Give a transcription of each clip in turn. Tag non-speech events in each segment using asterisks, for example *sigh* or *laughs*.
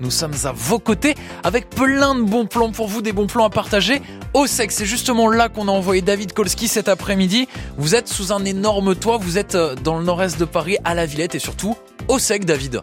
nous sommes à vos côtés avec plein de bons plans pour vous, des bons plans à partager au sec. C'est justement là qu'on a envoyé David Kolski cet après-midi. Vous êtes sous un énorme toit, vous êtes euh, dans le nord-est de Paris, à la Villette et surtout au sec, David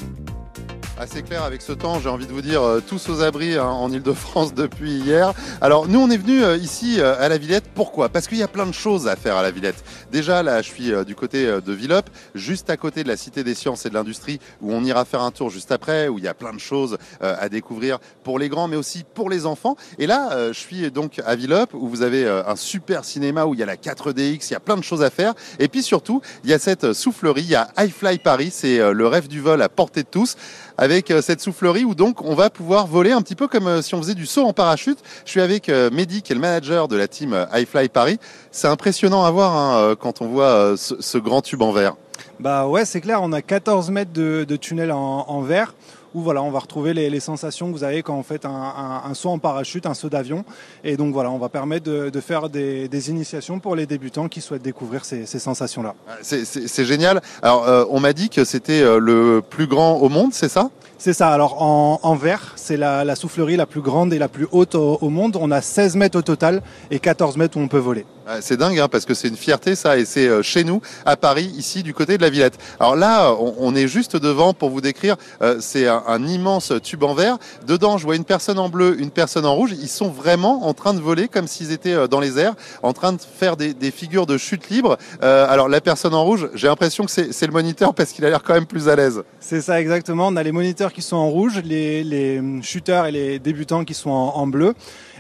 assez clair avec ce temps, j'ai envie de vous dire, euh, tous aux abris hein, en Ile-de-France *laughs* depuis hier. Alors nous, on est venu euh, ici euh, à la Villette, pourquoi? Parce qu'il y a plein de choses à faire à la Villette. Déjà, là, je suis du côté de Villop, juste à côté de la Cité des Sciences et de l'Industrie, où on ira faire un tour juste après, où il y a plein de choses à découvrir pour les grands, mais aussi pour les enfants. Et là, je suis donc à Villop, où vous avez un super cinéma, où il y a la 4DX, il y a plein de choses à faire. Et puis surtout, il y a cette soufflerie, il y a iFly Paris, c'est le rêve du vol à portée de tous avec euh, cette soufflerie où donc on va pouvoir voler un petit peu comme euh, si on faisait du saut en parachute. Je suis avec euh, Mehdi qui est le manager de la team iFly Paris. C'est impressionnant à voir hein, quand on voit ce, grand tube en verre. Bah ouais, c'est clair, on a 14 mètres de, tunnel en verre où voilà, on va retrouver les, sensations que vous avez quand vous faites un, saut en parachute, un saut d'avion. Et donc voilà, on va permettre de, faire des, initiations pour les débutants qui souhaitent découvrir ces, sensations-là. Ah, c'est génial. Alors, euh, on m'a dit que c'était euh, le plus grand au monde, c'est ça? C'est ça. Alors en, en verre, c'est la, soufflerie la plus grande et la plus haute au, monde. On a 16 mètres au total et 14 mètres où on peut voler. C'est dingue hein, parce que c'est une fierté ça et c'est euh, chez nous à Paris ici du côté de la Villette. Alors là on, est juste devant pour vous décrire euh, c'est un, immense tube en verre. Dedans je vois une personne en bleu, une personne en rouge. Ils sont vraiment en train de voler comme s'ils étaient euh, dans les airs, en train de faire des, figures de chute libre. alors la personne en rouge, j'ai l'impression que c'est le moniteur parce qu'il a l'air quand même plus à l'aise. C'est ça exactement. On a les moniteurs qui sont en rouge, les, les shooters et les débutants qui sont en, bleu.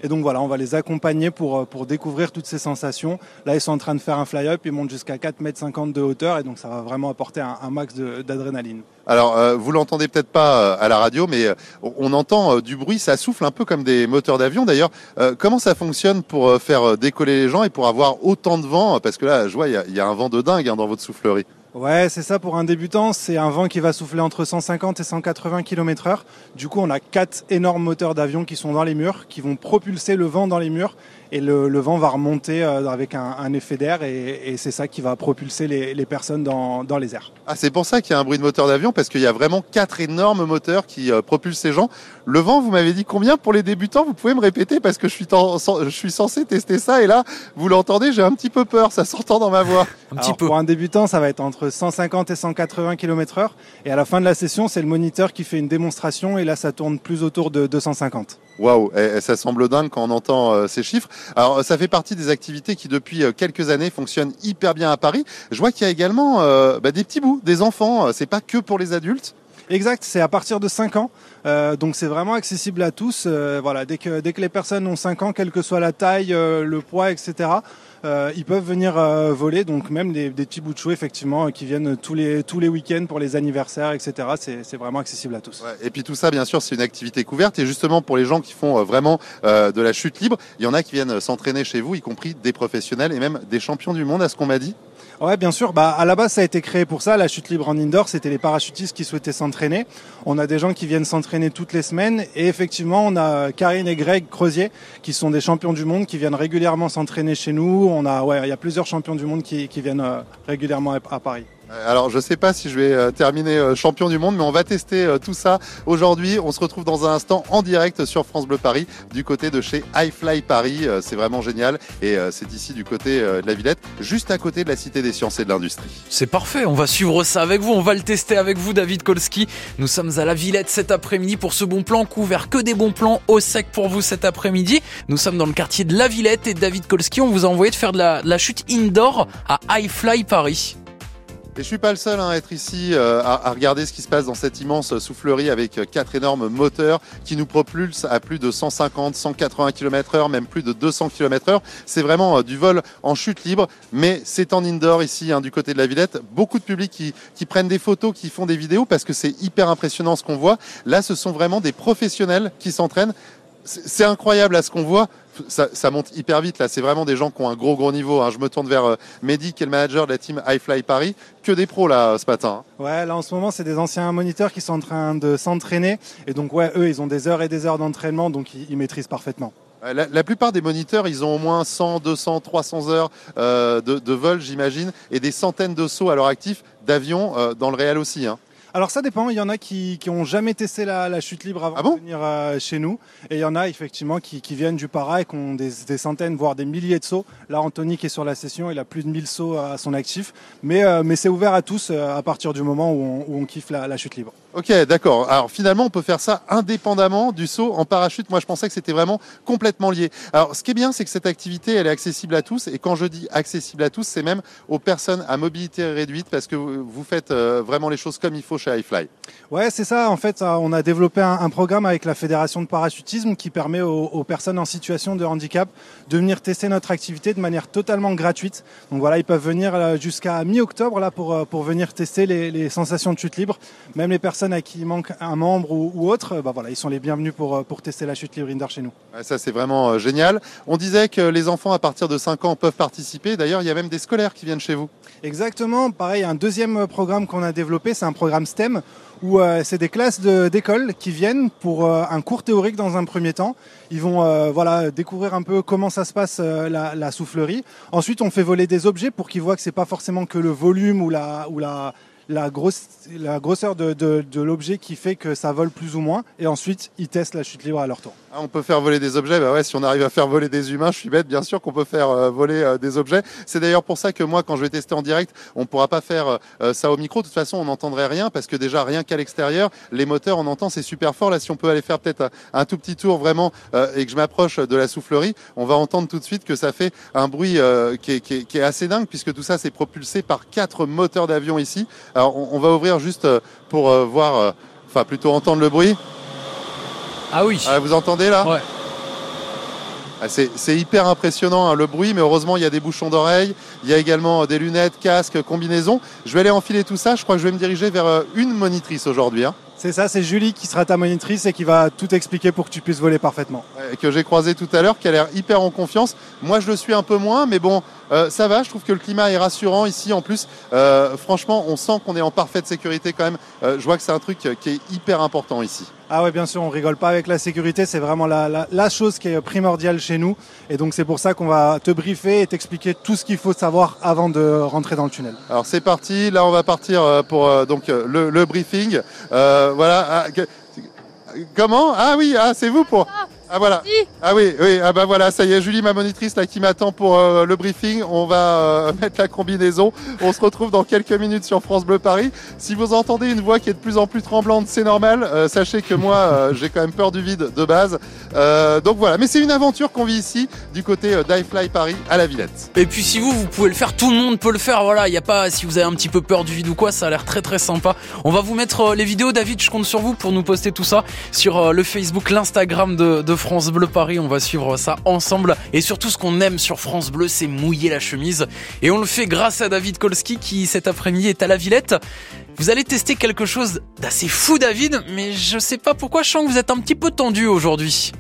Et donc voilà, on va les accompagner pour, euh, pour découvrir toutes ces sensations. Là, ils sont en train de faire un fly-up, ils montent jusqu'à 4,50 m de hauteur et donc ça va vraiment apporter un, max d'adrénaline. Alors, euh, vous l'entendez peut-être pas euh, à la radio, mais on entend du bruit, ça souffle un peu comme des moteurs d'avion. D'ailleurs, comment ça fonctionne pour faire décoller les gens et pour avoir autant de vent? Parce que là, je vois, il y, a un vent de dingue hein, dans votre soufflerie. Ouais, c'est ça pour un débutant. C'est un vent qui va souffler entre 150 et 180 km heure. Du coup, on a quatre énormes moteurs d'avion qui sont dans les murs, qui vont propulser le vent dans les murs et le, vent va remonter euh, avec un, effet d'air et, c'est ça qui va propulser les, personnes dans, les airs. Ah, c'est pour ça qu'il y a un bruit de moteur d'avion parce qu'il y a vraiment quatre énormes moteurs qui euh, propulsent ces gens. Le vent, vous m'avez dit combien pour les débutants? Vous pouvez me répéter parce que je suis, je suis censé tester ça et là, vous l'entendez, j'ai un petit peu peur, ça s'entend dans ma voix. un petit peu. Pour un débutant, ça va être entre 150 et 180 km/h et à la fin de la session, c'est le moniteur qui fait une démonstration et là, ça tourne plus autour de 250. Waouh, ça semble dingue quand on entend euh, ces chiffres. Alors, ça fait partie des activités qui, depuis euh, quelques années, fonctionnent hyper bien à Paris. Je vois qu'il y a également euh, bah, des petits bouts, des enfants. C'est pas que pour les adultes. Exact, c'est à partir de 5 ans. Donc c'est vraiment accessible à tous. voilà, dès que, les personnes ont 5 ans, quelle que soit la taille, le poids, etc., euh, ils peuvent venir euh, voler, donc même des, petits bouts effectivement qui viennent tous les, week-ends pour les anniversaires, etc. C'est vraiment accessible à tous. et puis tout ça, bien sûr, c'est une activité couverte et justement pour les gens qui font euh, vraiment de la chute libre, il y en a qui viennent s'entraîner chez vous, y compris des professionnels et même des champions du monde, à ce qu'on m'a dit. Ouais, bien sûr. Bah, à la base, ça a été créé pour ça. La chute libre en indoor, c'était les parachutistes qui souhaitaient s'entraîner. On a des gens qui viennent s'entraîner toutes les semaines. Et effectivement, on a Karine et Greg Creusier, qui sont des champions du monde, qui viennent régulièrement s'entraîner chez nous. On a, ouais, il y a plusieurs champions du monde qui, viennent euh, régulièrement à Paris. Euh, alors je sais pas si je vais euh, terminer euh, champion du monde, mais on va tester tout ça aujourd'hui. On se retrouve dans un instant en direct sur France Bleu Paris du côté de chez iFly Paris. C'est vraiment génial et c'est ici du côté de la Villette, juste à côté de la Cité des Sciences et de l'Industrie. C'est parfait, on va suivre ça avec vous, on va le tester avec vous David Kolski. Nous sommes à la Villette cet après-midi pour ce bon plan couvert, que des bons plans au sec pour vous cet après-midi. Nous sommes dans le quartier de la Villette et David Kolski, on vous a envoyé de faire de la, chute indoor à iFly Paris. Et je suis pas le seul hein, à être ici euh, à, regarder ce qui se passe dans cette immense soufflerie avec euh, quatre énormes moteurs qui nous propulsent à plus de 150, 180 km heure, même plus de 200 km heure. C'est vraiment euh, du vol en chute libre, mais c'est en indoor ici, hein, du côté de la Villette. Beaucoup de publics qui, qui prennent des photos, qui font des vidéos parce que c'est hyper impressionnant ce qu'on voit. Là, ce sont vraiment des professionnels qui s'entraînent. C'est incroyable à ce qu'on voit ça, monte hyper vite là. C'est vraiment des gens qui ont un gros gros niveau. Hein. Je me tourne vers euh, Mehdi qui est le manager de la team iFly Paris. Que des pros là ce matin. Hein. Ouais, là en ce moment c'est des anciens moniteurs qui sont en train de s'entraîner et donc ouais, eux ils ont des heures et des heures d'entraînement donc ils, maîtrisent parfaitement. La, plupart des moniteurs, ils ont au moins 100, 200, 300 heures euh, de, vol, j'imagine, et des centaines de sauts à leur actif d'avions euh, dans le réel aussi. Hein. Alors ça dépend, il y en a qui qui ont jamais testé la, la chute libre avant Ah bon de venir euh, chez nous, et il y en a effectivement qui, qui viennent du para et qui ont des, des centaines voire des milliers de sauts. Là Anthony qui est sur la session, il a plus de 1000 sauts à son actif, mais euh, mais c'est ouvert à tous euh, à partir du moment où on, où on kiffe la, la chute libre. Ok, d'accord. Alors finalement, on peut faire ça indépendamment du saut en parachute. Moi, je pensais que c'était vraiment complètement lié. Alors, ce qui est bien, c'est que cette activité, elle est accessible à tous. Et quand je dis accessible à tous, c'est même aux personnes à mobilité réduite parce que vous faites vraiment les choses comme il faut chez iFly. Ouais, c'est ça. En fait, on a développé un, un programme avec la Fédération de parachutisme qui permet aux, aux personnes en situation de handicap de venir tester notre activité de manière totalement gratuite. Donc voilà, ils peuvent venir euh, jusqu'à mi-octobre là pour euh, pour venir tester les, les sensations de chute libre. Même les personnes à qui il manque un membre ou, ou autre, euh, bah voilà, ils sont les bienvenus pour pour tester la chute libre indoor chez nous. Ouais, ça, c'est vraiment génial. On disait que les enfants à partir de 5 ans peuvent participer. D'ailleurs, il y a même des scolaires qui viennent chez vous. Exactement. Pareil, un deuxième programme qu'on a développé, c'est un programme Où euh, c'est des classes d'école qui viennent pour euh, un cours théorique dans un premier temps. Ils vont euh, voilà découvrir un peu comment ça se passe la, la soufflerie. Ensuite, on fait voler des objets pour qu'ils voient que c'est pas forcément que le volume ou la ou la la, grosse, la grosseur de, de, l'objet qui fait que ça vole plus ou moins. Et ensuite, ils testent la chute libre à leur tour. Ah, on peut faire voler des objets. Bah ouais, si on arrive à faire voler des humains, je suis bête, bien sûr qu'on peut faire euh, voler euh, des objets. C'est d'ailleurs pour ça que moi, quand je vais tester en direct, on pourra pas faire euh, ça au micro. De toute façon, on n'entendrait rien parce que déjà, rien qu'à l'extérieur, les moteurs, on entend, c'est super fort. Là, si on peut aller faire peut-être un, tout petit tour vraiment et que je m'approche de la soufflerie, on va entendre tout de suite que ça fait un bruit qui, est, qui, est, assez dingue puisque tout ça, c'est propulsé par quatre moteurs d'avion ici. On, on va ouvrir juste euh, pour euh, voir, euh, enfin plutôt entendre le bruit. Ah oui. Ah, vous entendez là? Ouais. Ah, C'est c'est hyper impressionnant hein, le bruit, mais heureusement il y a des bouchons d'oreilles, il y a également des lunettes, casques, combinaisons. Je vais aller enfiler tout ça, je crois que je vais me diriger vers une monitrice aujourd'hui, hein, C'est ça, c'est Julie qui sera ta monitrice et qui va tout expliquer pour que tu puisses voler parfaitement. que j'ai croisée tout à l'heure, qui a l'air hyper en confiance. Moi je le suis un peu moins, mais bon, euh, ça va, je trouve que le climat est rassurant ici en plus. Euh, franchement, on sent qu'on est en parfaite sécurité quand même. Euh, je vois que c'est un truc qui est hyper important ici. Ah ouais, bien sûr, on rigole pas avec la sécurité, c'est vraiment la, la, la chose qui est primordiale chez nous. Et donc c'est pour ça qu'on va te briefer et t'expliquer tout ce qu'il faut savoir avant de rentrer dans le tunnel. Alors c'est parti, là on va partir euh, pour euh, donc euh, le, le briefing. Euh, voilà. Ah, que- comment? Ah oui, ah c'est vous pour. Ah voilà. Ah oui, oui. Ah bah voilà, ça y est, Julie, ma monitrice là qui m'attend pour euh, le briefing. On va euh, *laughs* mettre la combinaison. On se retrouve dans quelques minutes sur France Bleu Paris. Si vous entendez une voix qui est de plus en plus tremblante, c'est normal. Euh, sachez que moi, euh, *laughs* j'ai quand même peur du vide de base. Euh, donc voilà, mais c'est une aventure qu'on vit ici du côté euh, d'iFly Paris à la Villette. Et puis si vous, vous pouvez le faire, tout le monde peut le faire. Voilà, il y a pas si vous avez un petit peu peur du vide ou quoi, ça a l'air très très sympa. On va vous mettre euh, les vidéos, David. Je compte sur vous pour nous poster tout ça sur euh, le Facebook, l'Instagram de, de France Bleu Paris. On va suivre ça ensemble. Et surtout, ce qu'on aime sur France Bleu, c'est mouiller la chemise. Et on le fait grâce à David Kolski qui cet après-midi est à la Villette. Vous allez tester quelque chose d'assez fou, David, mais je sais pas pourquoi. Je sens que vous êtes un petit peu tendu aujourd'hui.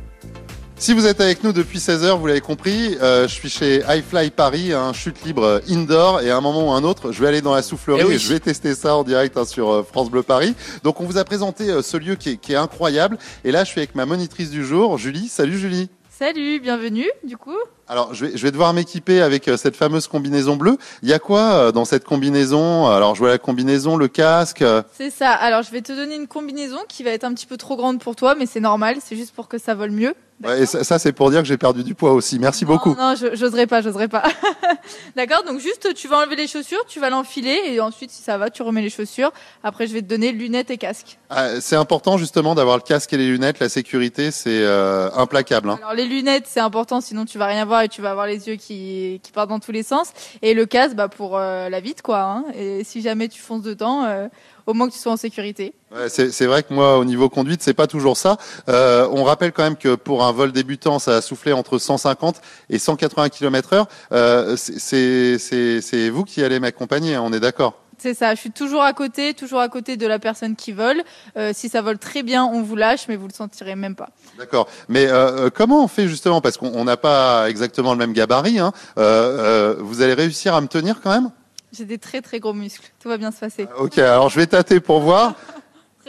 Si vous êtes avec nous depuis 16h, vous l'avez compris, euh, je suis chez iFly Paris, un chute libre indoor, et à un moment ou un autre, je vais aller dans la soufflerie Eh oui. et je vais tester ça en direct hein, sur euh, France Bleu Paris. Donc on vous a présenté euh, ce lieu qui est, qui est incroyable, et là je suis avec ma monitrice du jour, Julie. Salut Julie Salut, bienvenue du coup. alors, je vais, je vais devoir m'équiper avec euh, cette fameuse combinaison bleue. Il y a quoi euh, dans cette combinaison? Alors, je vois la combinaison, le casque. euh, C'est ça. Alors je vais te donner une combinaison qui va être un petit peu trop grande pour toi, mais c'est normal, c'est juste pour que ça vole mieux. Et ça, ça, c'est pour dire que j'ai perdu du poids aussi. Merci beaucoup. Non, non, je- j'oserais pas, j'oserais pas. *laughs* D'accord, donc juste tu vas enlever les chaussures, tu vas l'enfiler et ensuite si ça va, tu remets les chaussures. Après je vais te donner lunettes et casque. Ah, c'est important justement d'avoir le casque et les lunettes. La sécurité, c'est euh, implacable. hein. Alors les lunettes c'est important, sinon tu vas rien voir et tu vas avoir les yeux qui, qui partent dans tous les sens. Et le casque, bah pour euh, la vite quoi. Hein. Et si jamais tu fonces dedans, euh, au moins que tu sois en sécurité. Ouais, c'est vrai que moi, au niveau conduite, c'est pas toujours ça. Euh, on rappelle quand même que pour un vol débutant, ça a soufflé entre 150 et 180 km/h. Euh, c'est- vous qui allez m'accompagner, hein, on est d'accord. C'est ça, je suis toujours à côté, toujours à côté de la personne qui vole. Euh, si ça vole très bien, on vous lâche, mais vous le sentirez même pas. D'accord. Mais euh, comment on fait justement? Parce qu'on on n'a pas exactement le même gabarit. Hein. Euh, vous allez réussir à me tenir quand même? J'ai des très très gros muscles, tout va bien se passer. Ok, alors je vais tâter pour voir. *laughs*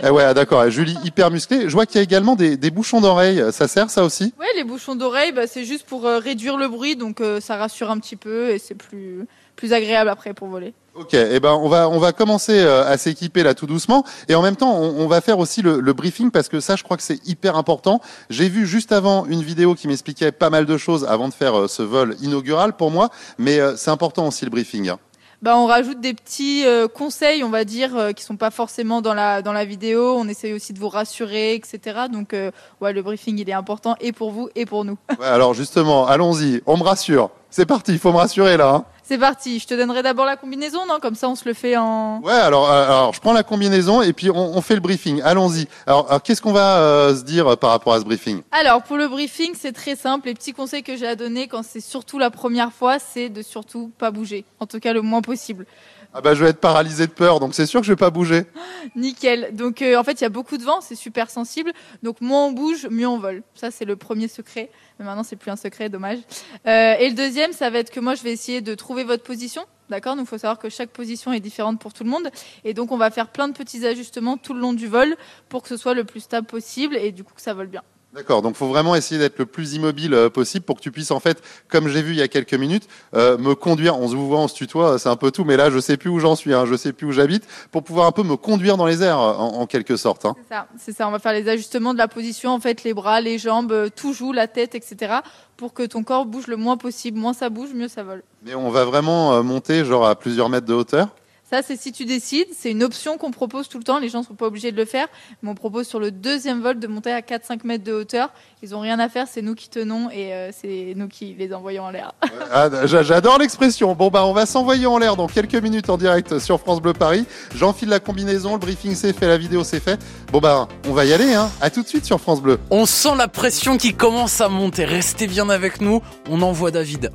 Eh ouais, ah, d'accord. Julie, hyper musclée. Je vois qu'il y a également des, des bouchons d'oreilles. Ça sert, ça aussi? Ouais, les bouchons d'oreille, bah, c'est juste pour euh, réduire le bruit, donc euh, ça rassure un petit peu et c'est plus plus agréable après pour voler. Ok, eh ben on va on va commencer euh, à s'équiper là tout doucement et en même temps on, on va faire aussi le, le, briefing parce que ça je crois que c'est hyper important. J'ai vu juste avant une vidéo qui m'expliquait pas mal de choses avant de faire ce vol inaugural pour moi, mais c'est important aussi le briefing. Hein bah, on rajoute des petits euh, conseils, on va dire, euh, qui sont pas forcément dans la vidéo. On essaye aussi de vous rassurer, etc. Donc, euh, le briefing il est important et pour vous et pour nous. Alors justement, allons-y. On me rassure. C'est parti. Il faut me rassurer là. Hein. C'est parti. Je te donnerai d'abord la combinaison, non? Comme ça, on se le fait en. Ouais. Alors, euh, alors, je prends la combinaison et puis on, on fait le briefing. Allons-y. Alors, alors qu'est-ce qu'on va euh, se dire par rapport à ce briefing? Alors, pour le briefing, c'est très simple. Les petits conseils que j'ai à donner quand c'est surtout la première fois, c'est de surtout pas bouger. En tout cas, le moins possible. Ah bah je vais être paralysé de peur, donc c'est sûr que je vais pas bouger. *gasps* Nickel. Donc euh, en fait il y a beaucoup de vent, c'est super sensible. Donc moins on bouge, mieux on vole. Ça c'est le premier secret. Mais maintenant c'est plus un secret, dommage. Euh, et le deuxième, ça va être que moi je vais essayer de trouver votre position. D'accord? Donc il faut savoir que chaque position est différente pour tout le monde. Et donc on va faire plein de petits ajustements tout le long du vol pour que ce soit le plus stable possible et du coup que ça vole bien. D'accord, donc faut vraiment essayer d'être le plus immobile euh, possible pour que tu puisses en fait, comme j'ai vu il y a quelques minutes, euh, me conduire. On se voit, on se tutoie, c'est un peu tout, mais là je sais plus où j'en suis, hein, je sais plus où j'habite, pour pouvoir un peu me conduire dans les airs en, en quelque sorte. Hein. C'est ça, c'est ça. On va faire les ajustements de la position, en fait, les bras, les jambes, euh, tout joue, la tête, etc., pour que ton corps bouge le moins possible. Moins ça bouge, mieux ça vole. Mais on va vraiment euh, monter genre à plusieurs mètres de hauteur? Ça, c'est si tu décides. C'est une option qu'on propose tout le temps. Les gens ne sont pas obligés de le faire. Mais on propose sur le deuxième vol de monter à 4-5 mètres de hauteur. Ils n'ont rien à faire. C'est nous qui tenons et euh, c'est nous qui les envoyons en l'air. ah, J'adore l'expression. Bon, bah, on va s'envoyer en l'air dans quelques minutes en direct sur France Bleu Paris. J'enfile la combinaison. Le briefing c'est fait. La vidéo c'est fait. Bon, bah, on va y aller. Hein. À tout de suite sur France Bleu. On sent la pression qui commence à monter. Restez bien avec nous. On envoie David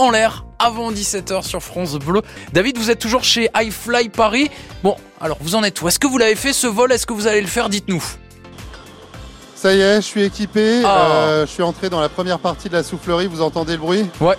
en l'air avant 17h sur France Bleu. David, vous êtes toujours chez iFly Paris. Bon, alors vous en êtes où? Est-ce que vous l'avez fait ce vol? Est-ce que vous allez le faire? Dites-nous. Ça y est, je suis équipé. Ah. Euh, je suis entré dans la première partie de la soufflerie. Vous entendez le bruit? Ouais.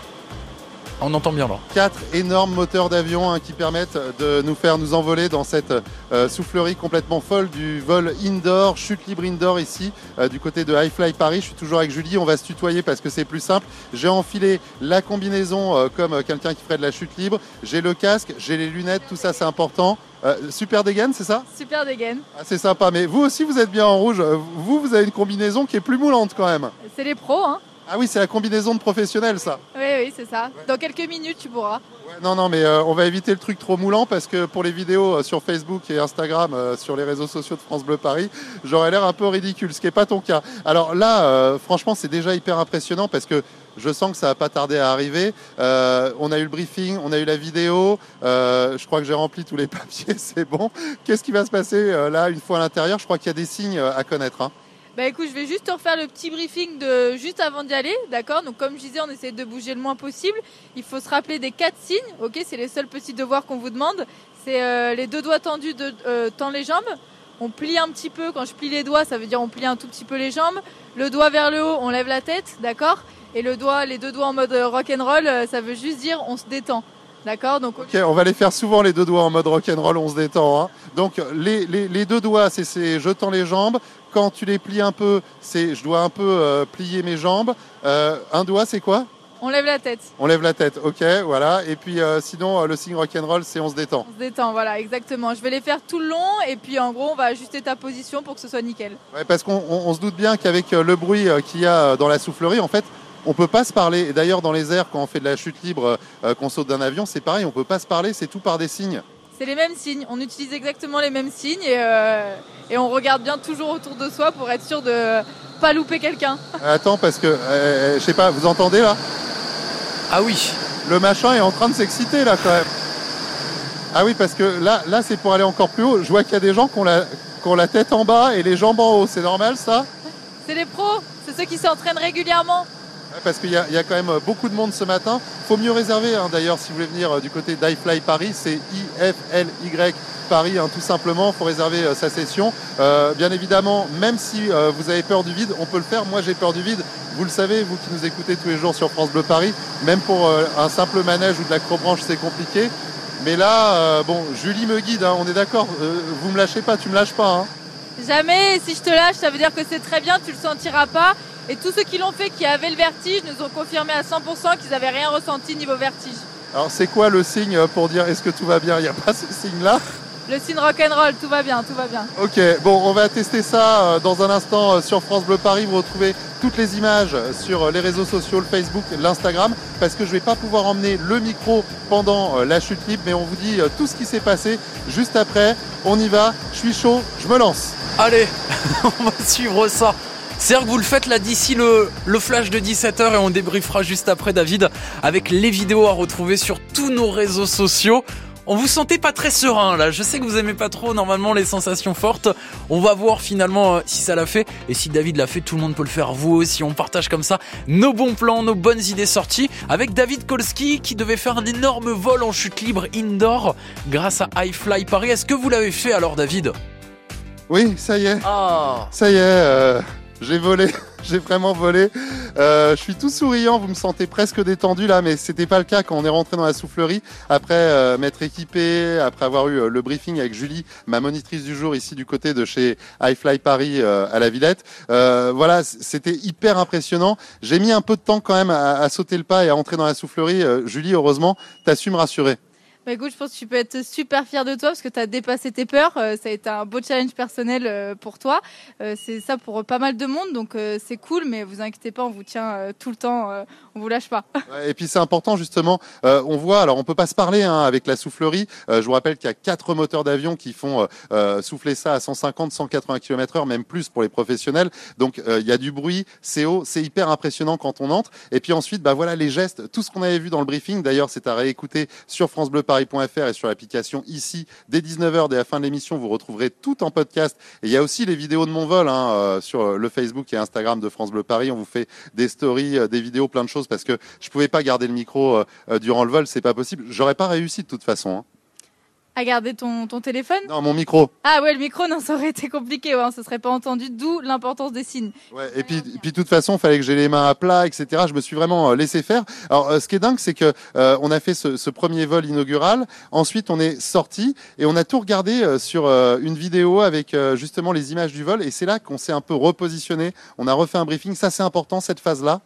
On entend bien là. Quatre énormes moteurs d'avion hein, qui permettent de nous faire nous envoler dans cette euh, soufflerie complètement folle du vol indoor, chute libre indoor ici, euh, du côté de Highfly Paris. Je suis toujours avec Julie, on va se tutoyer parce que c'est plus simple. J'ai enfilé la combinaison euh, comme quelqu'un qui ferait de la chute libre. J'ai le casque, j'ai les lunettes, tout ça c'est important. Euh, super dégaine, c'est ça? Super dégaine. Ah, c'est sympa, mais vous aussi vous êtes bien en rouge. Vous, vous avez une combinaison qui est plus moulante quand même. C'est les pros, hein ah oui, c'est la combinaison de professionnel, ça. Oui, oui, c'est ça. Dans quelques minutes, tu pourras. non, non, mais euh, on va éviter le truc trop moulant parce que pour les vidéos euh, sur Facebook et Instagram, euh, sur les réseaux sociaux de France Bleu Paris, j'aurais l'air un peu ridicule, ce qui n'est pas ton cas. Alors là, franchement, c'est déjà hyper impressionnant parce que je sens que ça va pas tarder à arriver. on a eu le briefing, on a eu la vidéo. je crois que j'ai rempli tous les *laughs* papiers, c'est bon. Qu'est-ce qui va se passer là une fois à l'intérieur? Je crois qu'il y a des signes à connaître. Hein. Bah écoute, je vais juste te refaire le petit briefing de juste avant d'y aller, d'accord? Donc comme je disais, on essaie de bouger le moins possible. Il faut se rappeler des quatre signes, ok? C'est les seuls petits devoirs qu'on vous demande. C'est euh, les deux doigts tendus, de, euh, tend les jambes. On plie un petit peu. Quand je plie les doigts, ça veut dire on plie un tout petit peu les jambes. Le doigt vers le haut, on lève la tête, d'accord? Et le doigt, les deux doigts en mode rock and roll, euh, ça veut juste dire on se détend. D'accord? Donc, ok, on va les faire souvent les deux doigts en mode rock'n'roll, on se détend. Hein. Donc les, les, les, deux doigts, c'est je tends les jambes. Quand tu les plies un peu, c'est je dois un peu euh, plier mes jambes. Euh, un doigt, c'est quoi? On lève la tête. On lève la tête, ok, voilà. Et puis euh, sinon, le signe rock'n'roll, c'est on se détend. On se détend, voilà, exactement. Je vais les faire tout le long et puis en gros, on va ajuster ta position pour que ce soit nickel. Ouais, parce qu'on on, se doute bien qu'avec le bruit qu'il y a dans la soufflerie, en fait, on peut pas se parler. Et d'ailleurs, dans les airs, quand on fait de la chute libre, euh, qu'on saute d'un avion, c'est pareil, on peut pas se parler, c'est tout par des signes. C'est les mêmes signes, on utilise exactement les mêmes signes et, euh, et, on regarde bien toujours autour de soi pour être sûr de pas louper quelqu'un. Attends, parce que, euh, je sais pas, vous entendez là? Ah oui. Le machin est en train de s'exciter là quand même. Ah oui, parce que là, là c'est pour aller encore plus haut. Je vois qu'il y a des gens qui ont, la, qui ont la tête en bas et les jambes en haut. C'est normal ça? C'est les pros, c'est ceux qui s'entraînent régulièrement parce qu'il y, a quand même beaucoup de monde ce matin. faut mieux réserver hein, d'ailleurs si vous voulez venir euh, du côté d'iFly Paris, c'est I-F-L-Y Paris hein, tout simplement, il faut réserver euh, sa session. Euh, bien évidemment, même si vous avez peur du vide, on peut le faire. Moi j'ai peur du vide, vous le savez, vous qui nous écoutez tous les jours sur France Bleu Paris, même pour un simple manège ou de l'acrobranche c'est compliqué. Mais là, bon, Julie me guide, hein, on est d'accord, vous me lâchez pas, tu me lâches pas. Jamais, si je te lâche, ça veut dire que c'est très bien, tu le sentiras pas. Et tous ceux qui l'ont fait, qui avaient le vertige, nous ont confirmé à 100% qu'ils n'avaient rien ressenti niveau vertige. Alors c'est quoi le signe pour dire est-ce que tout va bien? Il n'y a pas ce signe-là? Le signe rock'n'roll, tout va bien, tout va bien. Ok, bon, on va tester ça euh, dans un instant euh, sur France Bleu Paris. Vous retrouvez toutes les images sur euh, les réseaux sociaux, le Facebook, l'Instagram, parce que je ne vais pas pouvoir emmener le micro pendant la chute libre, mais on vous dit tout ce qui s'est passé juste après. On y va, je suis chaud, je me lance. Allez, *laughs* on va suivre ça. C'est-à-dire que vous le faites là d'ici le, le, flash de 17h et on débriefera juste après David avec les vidéos à retrouver sur tous nos réseaux sociaux. On vous sentait pas très serein là, je sais que vous aimez pas trop normalement les sensations fortes. On va voir finalement euh, si ça l'a fait et si David l'a fait, tout le monde peut le faire vous aussi. On partage comme ça nos bons plans, nos bonnes idées sorties avec David Kolski qui devait faire un énorme vol en chute libre indoor grâce à iFly Paris. Est-ce que vous l'avez fait alors David? Oui, ça y est. Ah. Ça y est, euh, j'ai volé. *laughs* j'ai vraiment volé. Euh, je suis tout souriant, vous me sentez presque détendu là, mais c'était pas le cas quand on est rentré dans la soufflerie. Après euh, m'être équipé, après avoir eu euh, le briefing avec Julie, ma monitrice du jour ici du côté de chez iFly Paris à la Villette. voilà, c'était hyper impressionnant. J'ai mis un peu de temps quand même à, à, sauter le pas et à entrer dans la soufflerie. Julie, heureusement, t'as su me rassurer. Bah écoute, je pense que tu peux être super fier de toi parce que tu as dépassé tes peurs. Euh, ça a été un beau challenge personnel euh, pour toi. Euh, c'est ça pour pas mal de monde, donc c'est cool, mais vous inquiétez pas, on vous tient tout le temps, on vous lâche pas. *laughs* et puis c'est important justement, on voit, alors on peut pas se parler hein, avec la soufflerie. je vous rappelle qu'il y a quatre moteurs d'avion qui font souffler ça à 150, 180 km heure, même plus pour les professionnels. Donc il y a du bruit, c'est haut, c'est hyper impressionnant quand on entre. Et puis ensuite, bah voilà les gestes, tout ce qu'on avait vu dans le briefing. D'ailleurs, c'est à réécouter sur France Bleu paris.fr et sur l'application ici. Dès 19h, dès la fin de l'émission, vous retrouverez tout en podcast. Et il y a aussi les vidéos de mon vol hein, euh, sur le Facebook et Instagram de France Bleu Paris. On vous fait des stories, euh, des vidéos, plein de choses parce que je pouvais pas garder le micro euh, durant le vol, c'est pas possible. J'aurais pas réussi de toute façon. Hein à garder ton, ton téléphone Non, mon micro. Ah ouais, le micro, non, ça aurait été compliqué, ouais, ça serait pas entendu, d'où l'importance des signes. Ouais, et puis, puis de toute façon, il fallait que j'ai les mains à plat, etc. Je me suis vraiment euh, laissé faire. Alors, euh, ce qui est dingue, c'est que euh, on a fait ce, ce, premier vol inaugural. Ensuite, on est sorti et on a tout regardé sur une vidéo avec justement les images du vol. Et c'est là qu'on s'est un peu repositionné. On a refait un briefing. Ça, c'est important cette phase-là.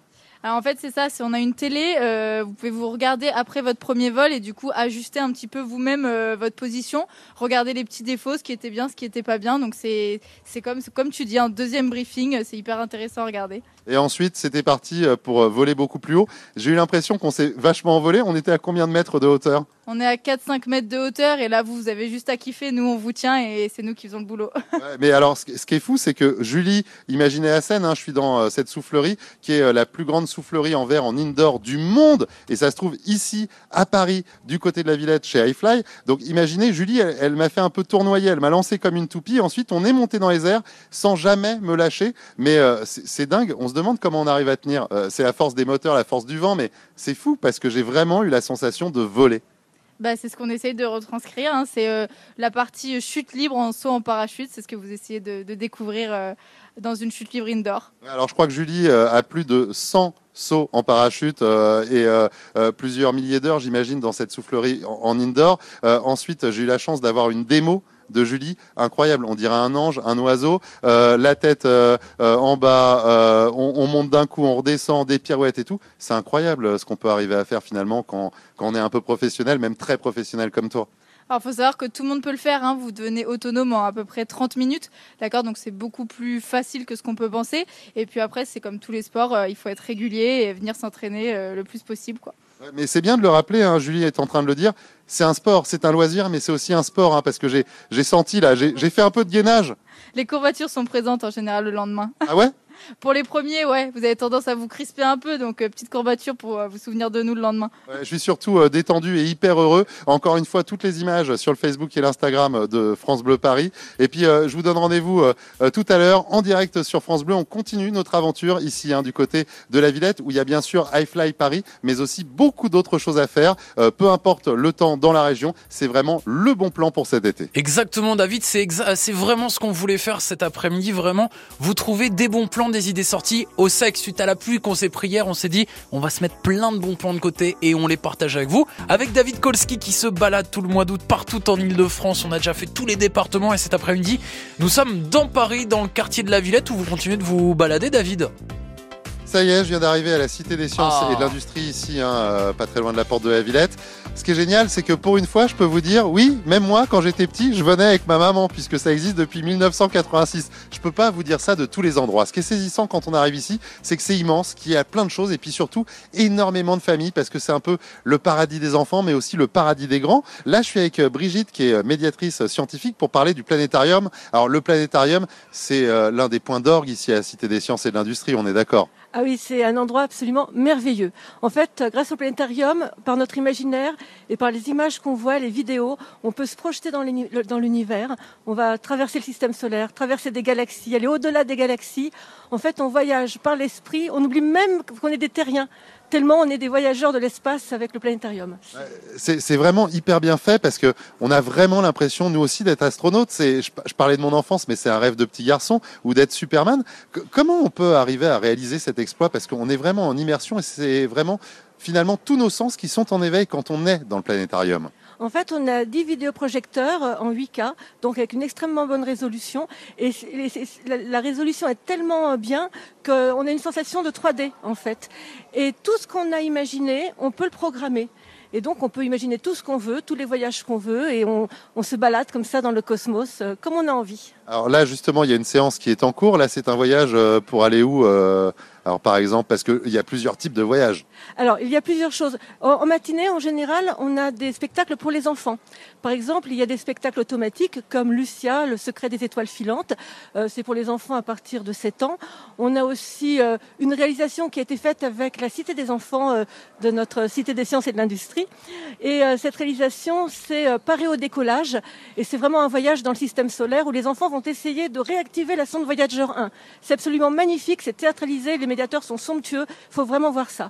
Alors en fait c'est ça, si on a une télé, euh, vous pouvez vous regarder après votre premier vol et du coup ajuster un petit peu vous-même euh, votre position, regarder les petits défauts, ce qui était bien, ce qui était pas bien. Donc c'est c'est comme comme tu dis un deuxième briefing, c'est hyper intéressant à regarder. Et ensuite c'était parti euh, pour voler beaucoup plus haut. J'ai eu l'impression qu'on s'est vachement envolé. On était à combien de mètres de hauteur? On est à 4-5 mètres de hauteur et là vous, vous avez juste à kiffer, nous on vous tient et c'est nous qui faisons le boulot. *laughs* mais alors ce qui est fou c'est que Julie, imaginez la scène, hein, je suis dans euh, cette soufflerie qui est euh, la plus grande soufflerie en verre en indoor du monde et ça se trouve ici à Paris du côté de la Villette chez iFly. Donc imaginez Julie, elle, m'a fait un peu tournoyer, elle m'a lancé comme une toupie, ensuite on est monté dans les airs sans jamais me lâcher. Mais euh, c'est dingue, on se demande comment on arrive à tenir. c'est la force des moteurs, la force du vent, mais c'est fou parce que j'ai vraiment eu la sensation de voler bah, c'est ce qu'on essaye de retranscrire. Hein. C'est euh, la partie chute libre en saut en parachute. C'est ce que vous essayez de, découvrir euh, dans une chute libre indoor. Alors, je crois que Julie euh, a plus de 100 sauts en parachute et plusieurs milliers d'heures, j'imagine, dans cette soufflerie en indoor. ensuite, j'ai eu la chance d'avoir une démo de Julie, incroyable. On dirait un ange, un oiseau, euh, la tête euh, euh, en bas, on, monte d'un coup, on redescend, des pirouettes et tout. C'est incroyable ce qu'on peut arriver à faire finalement quand, quand on est un peu professionnel, même très professionnel comme toi. Alors, faut savoir que tout le monde peut le faire. Hein. Vous devenez autonome en à peu près 30 minutes, d'accord Donc, c'est beaucoup plus facile que ce qu'on peut penser. Et puis après, c'est comme tous les sports, il faut être régulier et venir s'entraîner le plus possible, quoi. Mais c'est bien de le rappeler, hein, Julie est en train de le dire, c'est un sport, c'est un loisir, mais c'est aussi un sport, hein, parce que j'ai senti là, j'ai fait un peu de gainage. Les courbatures sont présentes en général le lendemain. Ah ouais? Pour les premiers, ouais, vous avez tendance à vous crisper un peu, donc euh, petite courbature pour euh, vous souvenir de nous le lendemain. je suis surtout euh, détendu et hyper heureux. Encore une fois, toutes les images sur le Facebook et l'Instagram de France Bleu Paris. Et puis, je vous donne rendez-vous tout à l'heure en direct sur France Bleu. On continue notre aventure ici, hein, du côté de la Villette, où il y a bien sûr iFly Paris, mais aussi beaucoup d'autres choses à faire. peu importe le temps dans la région, c'est vraiment le bon plan pour cet été. Exactement, David, c'est vraiment ce qu'on voulait faire cet après-midi. Vraiment, vous trouvez des bons plans des idées sorties au sec suite à la pluie qu'on s'est pris. On s'est dit, on va se mettre plein de bons plans de côté et on les partage avec vous. Avec David Kolski qui se balade tout le mois d'août partout en Ile-de-France. On a déjà fait tous les départements et cet après-midi, nous sommes dans Paris, dans le quartier de la Villette où vous continuez de vous balader, David. Ça y est, je viens d'arriver à la Cité des Sciences Ah. et de l'Industrie ici, hein, euh, pas très loin de la porte de la Villette. Ce qui est génial, c'est que pour une fois, je peux vous dire, oui, même moi, quand j'étais petit, je venais avec ma maman, puisque ça existe depuis 1986. Je peux pas vous dire ça de tous les endroits. Ce qui est saisissant quand on arrive ici, c'est que c'est immense, qu'il y a plein de choses, et puis surtout, énormément de familles, parce que c'est un peu le paradis des enfants, mais aussi le paradis des grands. Là, je suis avec euh, Brigitte, qui est euh, médiatrice scientifique, pour parler du planétarium. Alors, le planétarium, c'est l'un des points d'orgue ici à la Cité des Sciences et de l'Industrie, on est d'accord Ah oui, c'est un endroit absolument merveilleux. En fait, euh, grâce au planétarium, par notre imaginaire et par les images qu'on voit, les vidéos, on peut se projeter dans l'univers. On va traverser le système solaire, traverser des galaxies, aller au-delà des galaxies. En fait, on voyage par l'esprit. On oublie même qu'on est des terriens, tellement on est des voyageurs de l'espace avec le planétarium. C'est vraiment hyper bien fait parce que on a vraiment l'impression, nous aussi, d'être astronautes. Je, parlais de mon enfance, mais c'est un rêve de petit garçon ou d'être Superman. Comment on peut arriver à réaliser cet exploit? Parce qu'on est vraiment en immersion et c'est vraiment finalement tous nos sens qui sont en éveil quand on est dans le planétarium. En fait, on a 10 vidéoprojecteurs euh, en 8K, donc avec une extrêmement bonne résolution. Et la, résolution est tellement euh, bien qu'on a une sensation de 3D, en fait. Et tout ce qu'on a imaginé, on peut le programmer. Et donc, on peut imaginer tout ce qu'on veut, tous les voyages qu'on veut, et on, se balade comme ça dans le cosmos, euh, comme on a envie. Alors là, justement, il y a une séance qui est en cours. Là, c'est un voyage pour aller où Alors, par exemple, parce qu'il y a plusieurs types de voyages. Alors, il y a plusieurs choses. En, matinée, en général, on a des spectacles pour les enfants. Par exemple, il y a des spectacles automatiques comme Lucia, le secret des étoiles filantes. Euh, c'est pour les enfants à partir de 7 ans. On a aussi euh, une réalisation qui a été faite avec la Cité des enfants euh, de notre Cité des sciences et de l'industrie. Et cette réalisation, c'est Paris au décollage. Et c'est vraiment un voyage dans le système solaire où les enfants vont essayer de réactiver la sonde Voyager 1. C'est absolument magnifique, c'est théâtralisé, les médiateurs sont somptueux. Faut vraiment voir ça.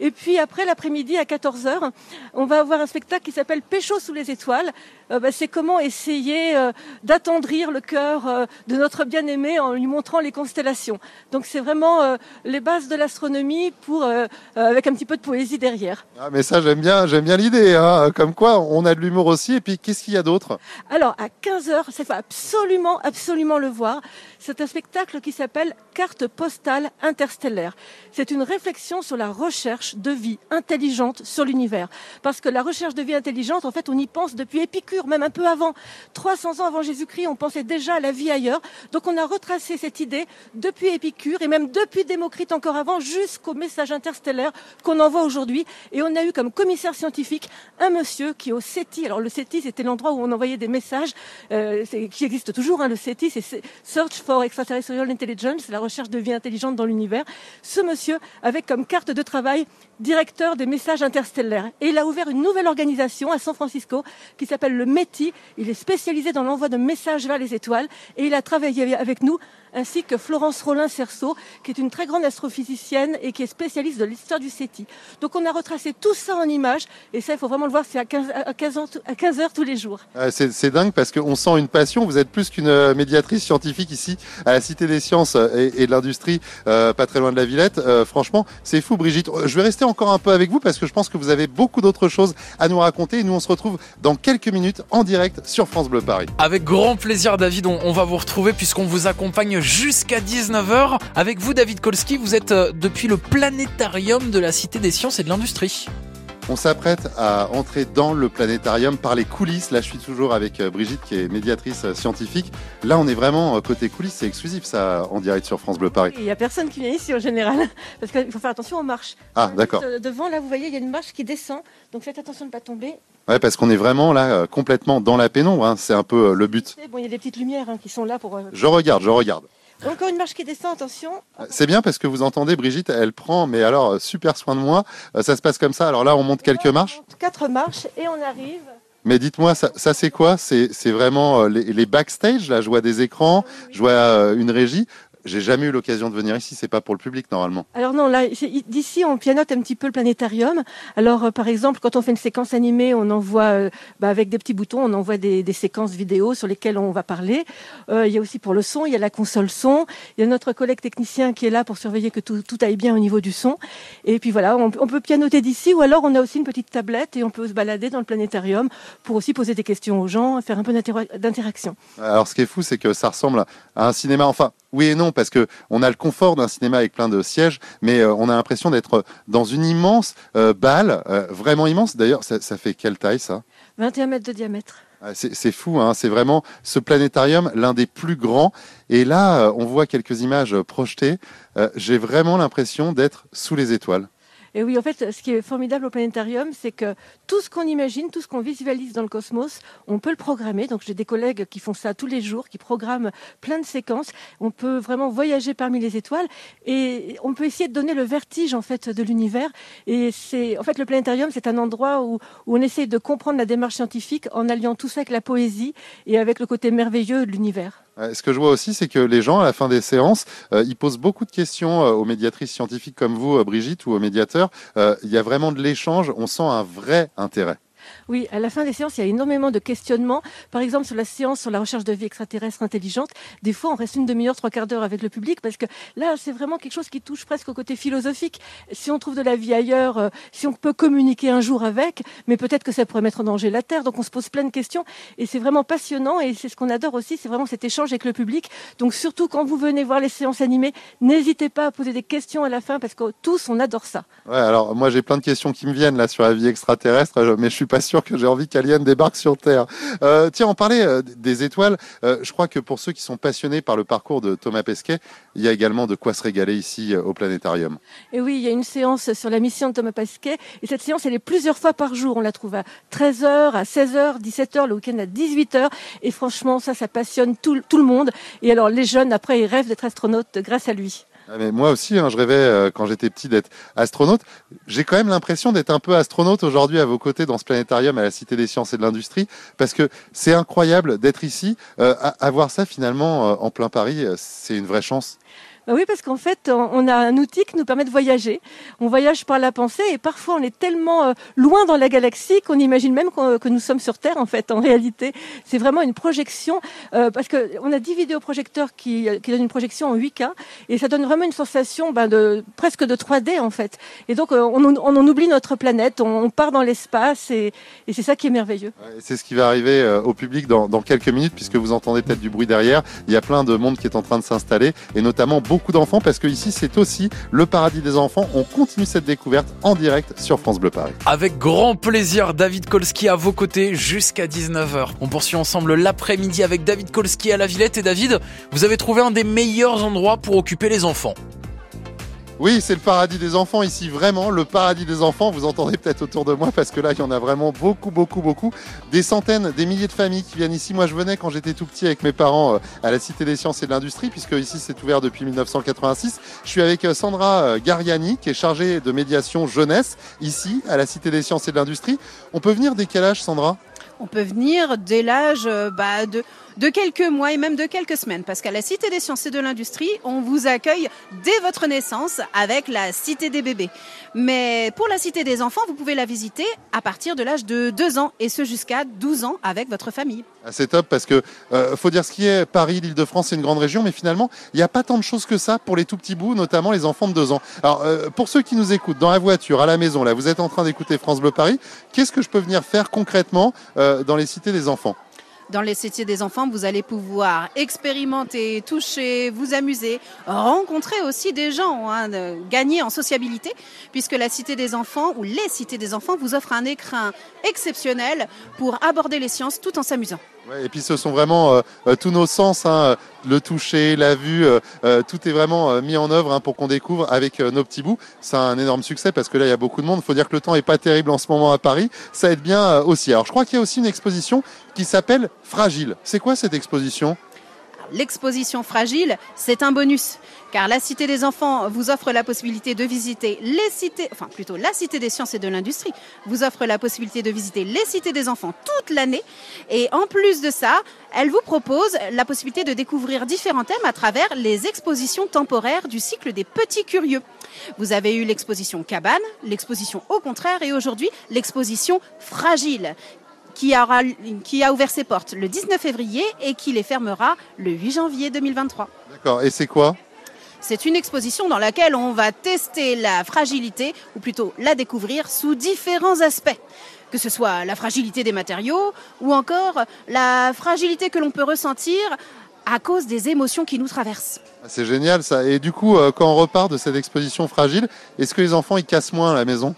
Et puis après l'après-midi à 14h, on va avoir un spectacle qui s'appelle Pécho sous les étoiles. Euh, bah, c'est comment essayer euh, d'attendrir le cœur euh, de notre bien-aimé en lui montrant les constellations. Donc c'est vraiment euh, les bases de l'astronomie pour euh, euh, avec un petit peu de poésie derrière. Ah, mais ça, j'aime bien, j'aime bien l'idée. Hein. Comme quoi, on a de l'humour aussi. Et puis, qu'est-ce qu'il y a d'autre? Alors à 15h, il faut absolument absolument le voir. C'est un spectacle qui s'appelle Carte postale interstellaire. C'est une réflexion sur la recherche de vie intelligente sur l'univers. Parce que la recherche de vie intelligente, en fait, on y pense depuis Épicure, même un peu avant. 300 ans avant Jésus-Christ, on pensait déjà à la vie ailleurs. Donc on a retracé cette idée depuis Épicure et même depuis Démocrite encore avant jusqu'au message interstellaire qu'on envoie aujourd'hui. Et on a eu comme commissaire scientifique un monsieur qui au SETI. Alors le SETI, c'était l'endroit où on envoyait des messages euh, qui existe toujours. Hein, le SETI, c'est Search for Extraterrestrial Intelligence, la recherche de vie intelligente dans l'univers. Ce monsieur avec comme carte de travail directeur des messages interstellaires. Et il a ouvert une nouvelle organisation à San Francisco qui s'appelle le METI. Il est spécialisé dans l'envoi de messages vers les étoiles et il a travaillé avec nous ainsi que Florence Rollin-Cerceau, qui est une très grande astrophysicienne et qui est spécialiste de l'histoire du SETI. Donc on a retracé tout ça en images, et ça, il faut vraiment le voir, c'est à 15, à 15 heures, à 15 heures tous les jours. Ah, C'est dingue parce qu'on sent une passion. Vous êtes plus qu'une euh, médiatrice scientifique ici à la Cité des Sciences euh, et, et de l'Industrie, euh, pas très loin de la Villette. Euh, franchement, c'est fou, Brigitte. Euh, Je vais rester encore un peu avec vous parce que je pense que vous avez beaucoup d'autres choses à nous raconter. Et nous, on se retrouve dans quelques minutes en direct sur France Bleu Paris. Avec grand plaisir, David, on, on va vous retrouver puisqu'on vous accompagne jusqu'à 19h. Avec vous, David Kolski, vous êtes euh, depuis le planétarium de la Cité des Sciences et de l'Industrie. On s'apprête à entrer dans le planétarium par les coulisses. Là, je suis toujours avec euh, Brigitte, qui est médiatrice euh, scientifique. Là, on est vraiment côté coulisses. C'est exclusif, ça, en direct sur France Bleu Paris. Il n'y a personne qui vient ici en général, *laughs* parce qu'il faut faire attention aux marches. Ah, d'accord. Devant, là, vous voyez, il y a une marche qui descend, donc faites attention de ne pas tomber. Ouais, parce qu'on est vraiment là, euh, complètement dans la pénombre. hein. C'est un peu euh, le but. Bon, il y a des petites lumières hein, qui sont là pour... euh, Je regarde, je regarde. Encore une marche qui descend, attention. C'est bien parce que vous entendez, Brigitte, elle prend, mais alors, super soin de moi. Ça se passe comme ça. Alors là, on monte quelques marches. Quatre marches, et on arrive... Mais dites-moi, ça, ça, c'est quoi? C'est vraiment les, les backstage. Là, je vois des écrans, je vois une régie. J'ai jamais eu l'occasion de venir ici. C'est pas pour le public normalement. Alors non, là, d'ici, on pianote un petit peu le planétarium. Alors, euh, par exemple, quand on fait une séquence animée, on envoie, euh, bah, avec des petits boutons, on envoie des, séquences vidéo sur lesquelles on va parler. Euh, il y a aussi pour le son, il y a la console son. Il y a notre collègue technicien qui est là pour surveiller que tout, aille bien au niveau du son. Et puis voilà, on, peut pianoter d'ici, ou alors on a aussi une petite tablette et on peut se balader dans le planétarium pour aussi poser des questions aux gens, faire un peu d'interaction. Alors, ce qui est fou, c'est que ça ressemble à un cinéma. Enfin, oui et non, parce que on a le confort d'un cinéma avec plein de sièges, mais euh, on a l'impression d'être dans une immense euh, balle, euh, vraiment immense. D'ailleurs, ça, fait quelle taille ça? 21 mètres de diamètre. Ah, c'est fou, hein c'est vraiment ce planétarium, l'un des plus grands. Et là, on voit quelques images projetées. J'ai vraiment l'impression d'être sous les étoiles. Et oui, en fait, ce qui est formidable au planétarium, c'est que tout ce qu'on imagine, tout ce qu'on visualise dans le cosmos, on peut le programmer. Donc j'ai des collègues qui font ça tous les jours, qui programment plein de séquences. On peut vraiment voyager parmi les étoiles et on peut essayer de donner le vertige en fait de l'univers. Et c'est en fait le planétarium, c'est un endroit où, où on essaye de comprendre la démarche scientifique en alliant tout ça avec la poésie et avec le côté merveilleux de l'univers. Ce que je vois aussi, c'est que les gens, à la fin des séances, euh, ils posent beaucoup de questions euh, aux médiatrices scientifiques comme vous, euh, Brigitte, ou aux médiateurs. il y a vraiment de l'échange, on sent un vrai intérêt. Oui, à la fin des séances, il y a énormément de questionnements. Par exemple, sur la séance sur la recherche de vie extraterrestre intelligente, des fois, on reste une demi-heure, trois quarts d'heure avec le public parce que là, c'est vraiment quelque chose qui touche presque au côté philosophique. Si on trouve de la vie ailleurs, euh, si on peut communiquer un jour avec, mais peut-être que ça pourrait mettre en danger la Terre. Donc, on se pose plein de questions et c'est vraiment passionnant et c'est ce qu'on adore aussi, c'est vraiment cet échange avec le public. Donc, surtout quand vous venez voir les séances animées, n'hésitez pas à poser des questions à la fin parce que tous, on adore ça. Ouais, alors moi, j'ai plein de questions qui me viennent là sur la vie extraterrestre, mais je suis pas sûr que j'ai envie qu'Alien débarque sur Terre. Euh, tiens, on parlait euh, des étoiles. Euh, je crois que pour ceux qui sont passionnés par le parcours de Thomas Pesquet, il y a également de quoi se régaler ici au planétarium. Et oui, il y a une séance sur la mission de Thomas Pesquet. Et cette séance, elle est plusieurs fois par jour. On la trouve à 13h, à 16h, 17h, le week-end à 18h. Et franchement, ça, ça passionne tout, tout le monde. Et alors, les jeunes, après, ils rêvent d'être astronautes grâce à lui. Ah, moi aussi, hein, je rêvais euh, quand j'étais petit d'être astronaute. J'ai quand même l'impression d'être un peu astronaute aujourd'hui à vos côtés dans ce planétarium à la Cité des Sciences et de l'Industrie, parce que c'est incroyable d'être ici. Euh, avoir ça finalement euh, en plein Paris, c'est une vraie chance. Bah oui, parce qu'en fait, on a un outil qui nous permet de voyager. On voyage par la pensée et parfois on est tellement euh, loin dans la galaxie qu'on imagine même que nous sommes sur Terre. En fait, en réalité, c'est vraiment une projection euh, parce que on a 10 vidéoprojecteurs qui, qui donnent une projection en 8K et ça donne vraiment une sensation ben, de presque de 3D en fait. Et donc euh, on, on, en oublie notre planète, on, part dans l'espace et, et c'est ça qui est merveilleux. c'est ce qui va arriver au public dans, dans quelques minutes puisque vous entendez peut-être du bruit derrière. Il y a plein de monde qui est en train de s'installer et notamment d'enfants parce que ici c'est aussi le paradis des enfants. On continue cette découverte en direct sur France Bleu Paris. Avec grand plaisir, David Kolski à vos côtés jusqu'à 19h. On poursuit ensemble l'après-midi avec David Kolski à la Villette. Et David, vous avez trouvé un des meilleurs endroits pour occuper les enfants. Oui, c'est le paradis des enfants ici, vraiment le paradis des enfants. Vous entendez peut-être autour de moi parce que là, il y en a vraiment beaucoup, beaucoup, beaucoup. Des centaines, des milliers de familles qui viennent ici. Moi, je venais quand j'étais tout petit avec mes parents euh, à la Cité des Sciences et de l'Industrie, puisque ici, c'est ouvert depuis 1986. Je suis avec euh, Sandra euh, Gariani, qui est chargée de médiation jeunesse ici à la Cité des Sciences et de l'Industrie. On peut venir dès quel âge, Sandra? On peut venir dès l'âge bah, de de quelques mois et même de quelques semaines. Parce qu'à la Cité des sciences et de l'industrie, on vous accueille dès votre naissance avec la Cité des bébés. Mais pour la Cité des enfants, vous pouvez la visiter à partir de l'âge de 2 ans et ce jusqu'à 12 ans avec votre famille. Ah, c'est top parce que euh, faut dire ce qui est Paris, l'Île-de-France, c'est une grande région, mais finalement, il n'y a pas tant de choses que ça pour les tout petits bouts, notamment les enfants de 2 ans. Alors, euh, pour ceux qui nous écoutent dans la voiture, à la maison, là, vous êtes en train d'écouter France Bleu Paris, qu'est-ce que je peux venir faire concrètement euh, dans les cités des enfants? Dans les cités des enfants, vous allez pouvoir expérimenter, toucher, vous amuser, rencontrer aussi des gens, hein, gagner en sociabilité, puisque la cité des enfants ou les cités des enfants vous offrent un écrin exceptionnel pour aborder les sciences tout en s'amusant et puis ce sont vraiment euh, euh, tous nos sens, hein, le toucher, la vue, euh, tout est vraiment mis en œuvre hein, pour qu'on découvre avec nos petits bouts. C'est un énorme succès parce que là il y a beaucoup de monde. Il faut dire que le temps est pas terrible en ce moment à Paris. Ça aide bien aussi. Alors je crois qu'il y a aussi une exposition qui s'appelle Fragile. C'est quoi cette exposition? L'exposition fragile, c'est un bonus. Car la Cité des enfants vous offre la possibilité de visiter les cités, enfin plutôt la Cité des sciences et de l'industrie vous offre la possibilité de visiter les cités des enfants toute l'année. Et en plus de ça, elle vous propose la possibilité de découvrir différents thèmes à travers les expositions temporaires du cycle des petits curieux. Vous avez eu l'exposition cabane, l'exposition au contraire et aujourd'hui l'exposition fragile qui, aura, qui a ouvert ses portes le 19 février et qui les fermera le 8 janvier 2023. D'accord, et c'est quoi? C'est une exposition dans laquelle on va tester la fragilité, ou plutôt la découvrir sous différents aspects. Que ce soit la fragilité des matériaux, ou encore la fragilité que l'on peut ressentir à cause des émotions qui nous traversent. Ah, c'est génial ça. Et du coup, euh, quand on repart de cette exposition fragile, est-ce que les enfants ils cassent moins à la maison?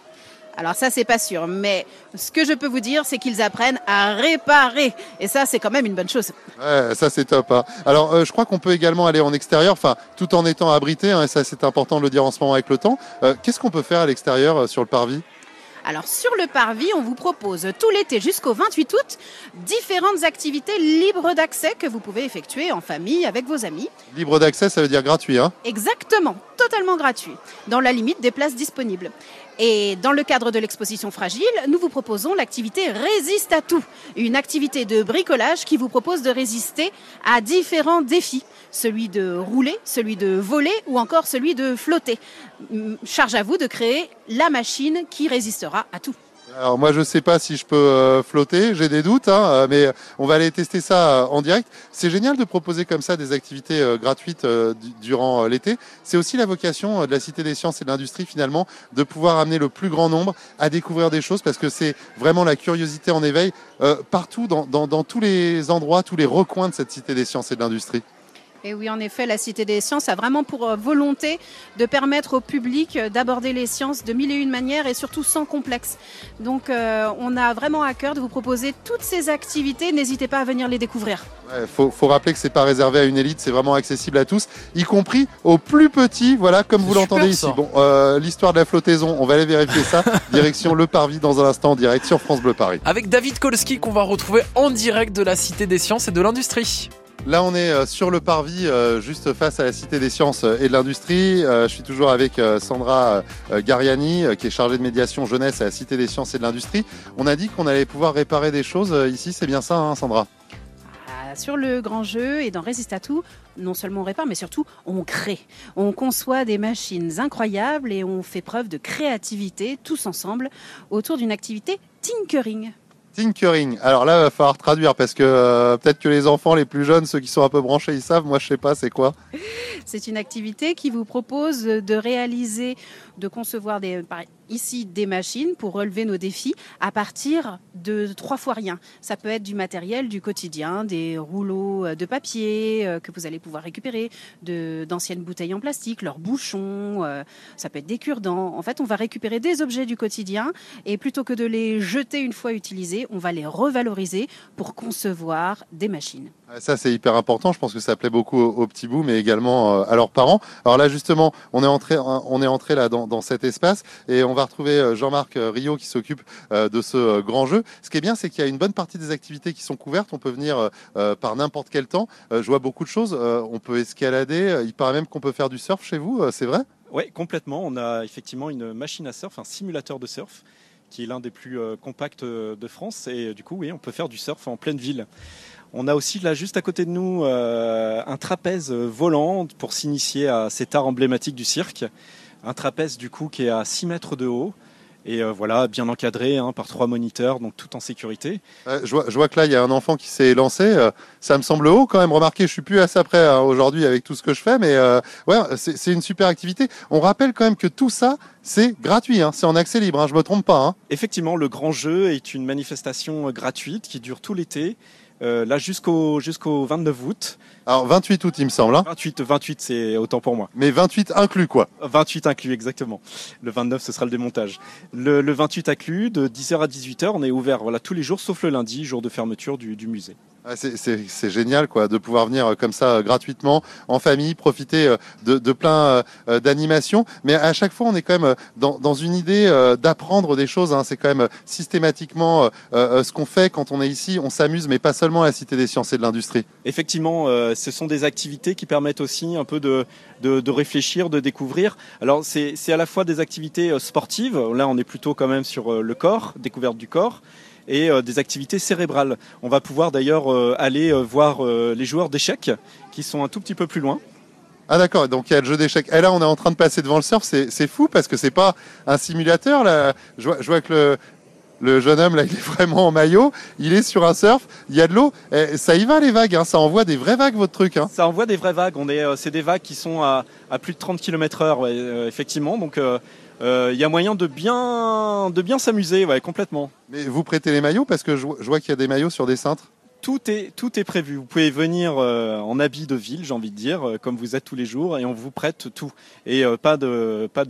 Alors ça, c'est pas sûr. Mais ce que je peux vous dire, c'est qu'ils apprennent à réparer. Et ça, c'est quand même une bonne chose. Ouais, ça, c'est top. Hein. Alors, euh, je crois qu'on peut également aller en extérieur, enfin, tout en étant abrité. Hein, et ça, c'est important de le dire en ce moment avec le temps. Euh, qu'est-ce qu'on peut faire à l'extérieur euh, sur le parvis? Alors sur le parvis, on vous propose tout l'été jusqu'au 28 août différentes activités libres d'accès que vous pouvez effectuer en famille avec vos amis. Libre d'accès, ça veut dire gratuit, hein? Exactement, totalement gratuit, dans la limite des places disponibles. Et dans le cadre de l'exposition Fragile, nous vous proposons l'activité Résiste à tout, une activité de bricolage qui vous propose de résister à différents défis, celui de rouler, celui de voler ou encore celui de flotter. Charge à vous de créer la machine qui résistera à tout. Alors moi je sais pas si je peux euh, flotter, j'ai des doutes, hein, euh, mais on va aller tester ça euh, en direct. C'est génial de proposer comme ça des activités gratuites durant l'été. C'est aussi la vocation de la Cité des sciences et de l'industrie finalement de pouvoir amener le plus grand nombre à découvrir des choses parce que c'est vraiment la curiosité en éveil partout dans, dans tous les endroits, tous les recoins de cette Cité des sciences et de l'industrie. Et oui, en effet, la Cité des sciences a vraiment pour euh, volonté de permettre au public euh, d'aborder les sciences de mille et une manières et surtout sans complexe. Donc, euh, on a vraiment à cœur de vous proposer toutes ces activités. N'hésitez pas à venir les découvrir. Il faut, rappeler que c'est pas réservé à une élite, c'est vraiment accessible à tous, y compris aux plus petits. Voilà, comme vous l'entendez ici. Bon, l'histoire de la flottaison, on va aller vérifier ça. *laughs* Direction le Parvis dans un instant, en direct sur France Bleu Paris. Avec David Kolski qu'on va retrouver en direct de la Cité des sciences et de l'industrie. Là, on est euh, sur le parvis, euh, juste face à la Cité des sciences euh, et de l'industrie. Je suis toujours avec Sandra Gariani, qui est chargée de médiation jeunesse à la Cité des sciences et de l'industrie. On a dit qu'on allait pouvoir réparer des choses ici, c'est bien ça, hein, Sandra? Ah, sur le grand jeu et dans Résiste à tout, non seulement on répare, mais surtout on crée. On conçoit des machines incroyables et on fait preuve de créativité tous ensemble autour d'une activité tinkering. Tinkering. Alors là, il va falloir traduire parce que euh, peut-être que les enfants les plus jeunes, ceux qui sont un peu branchés, ils savent. Moi, je sais pas, c'est quoi C'est une activité qui vous propose de réaliser, de concevoir des, ici des machines pour relever nos défis à partir de trois fois rien. Ça peut être du matériel du quotidien, des rouleaux euh, de papier euh, que vous allez pouvoir récupérer, d'anciennes bouteilles en plastique, leurs bouchons, euh, ça peut être des cure-dents. En fait, on va récupérer des objets du quotidien et plutôt que de les jeter une fois utilisés, on va les revaloriser pour concevoir des machines. Ça, c'est hyper important. Je pense que ça plaît beaucoup aux, petits bouts, mais également à leurs parents. Alors là, justement, on est entré, on est entré là dans, dans cet espace et on va retrouver euh, Jean-Marc euh, Rio qui s'occupe euh, de ce grand jeu. Ce qui est bien, c'est qu'il y a une bonne partie des activités qui sont couvertes. On peut venir par n'importe quel temps. Je vois beaucoup de choses. On peut escalader. Il paraît même qu'on peut faire du surf chez vous. C'est vrai? Oui, complètement. On a effectivement une machine à surf, un simulateur de surf qui est l'un des plus compacts de France. Et du coup, oui, on peut faire du surf en pleine ville. On a aussi là juste à côté de nous un trapèze volant pour s'initier à cet art emblématique du cirque un trapèze du coup qui est à 6 mètres de haut. Et euh, voilà, bien encadré hein, par trois moniteurs, donc tout en sécurité. je, vois, que là, il y a un enfant qui s'est lancé. Euh, ça me semble haut quand même. Remarquez, je suis plus assez près hein, aujourd'hui avec tout ce que je fais, mais euh, ouais, c'est une super activité. On rappelle quand même que tout ça, c'est gratuit, hein, c'est en accès libre, je me trompe pas. Effectivement, le grand jeu est une manifestation gratuite qui dure tout l'été. là jusqu'au jusqu'au 29 août. Alors 28 août, il me semble. 28, hein. 28, c'est autant pour moi. Mais 28 inclus quoi 28 inclus, exactement. Le 29, ce sera le démontage. Le, le 28 inclus, de 10h à 18h, on est ouvert voilà, tous les jours, sauf le lundi, jour de fermeture du, du musée. Ah, c'est- génial quoi de pouvoir venir euh, comme ça euh, gratuitement en famille, profiter euh, de, de plein d'animations. Mais à chaque fois, on est quand même dans, dans une idée d'apprendre des choses. hein. C'est quand même systématiquement ce qu'on fait quand on est ici. On s'amuse, mais pas seulement à la Cité des Sciences et de l'Industrie. Effectivement, ce sont des activités qui permettent aussi un peu de, réfléchir, de découvrir. Alors c'est à la fois des activités euh, sportives, là on est plutôt quand même sur euh, le corps, découverte du corps, et euh, des activités cérébrales. On va pouvoir d'ailleurs aller voir les joueurs d'échecs qui sont un tout petit peu plus loin. Ah d'accord, donc il y a le jeu d'échecs. Et là, on est en train de passer devant le surf. C'est fou parce que c'est pas un simulateur. Je vois que le le jeune homme là, il est vraiment en maillot. Il est sur un surf. Il y a de l'eau. Eh, Ça y va les vagues. Hein. Ça envoie des vraies vagues votre truc. Hein. Ça envoie des vraies vagues. On est, euh, c'est des vagues qui sont à, à plus de 30 km/h, ouais, euh, effectivement. Donc euh, euh, il y a moyen de bien, de bien s'amuser, ouais, complètement. Mais vous prêtez les maillots parce que je, je vois qu'il y a des maillots sur des cintres. Tout est, tout est prévu. Vous pouvez venir euh, en habit de ville, j'ai envie de dire, euh, comme vous êtes tous les jours, et on vous prête tout. Et euh, pas de, pas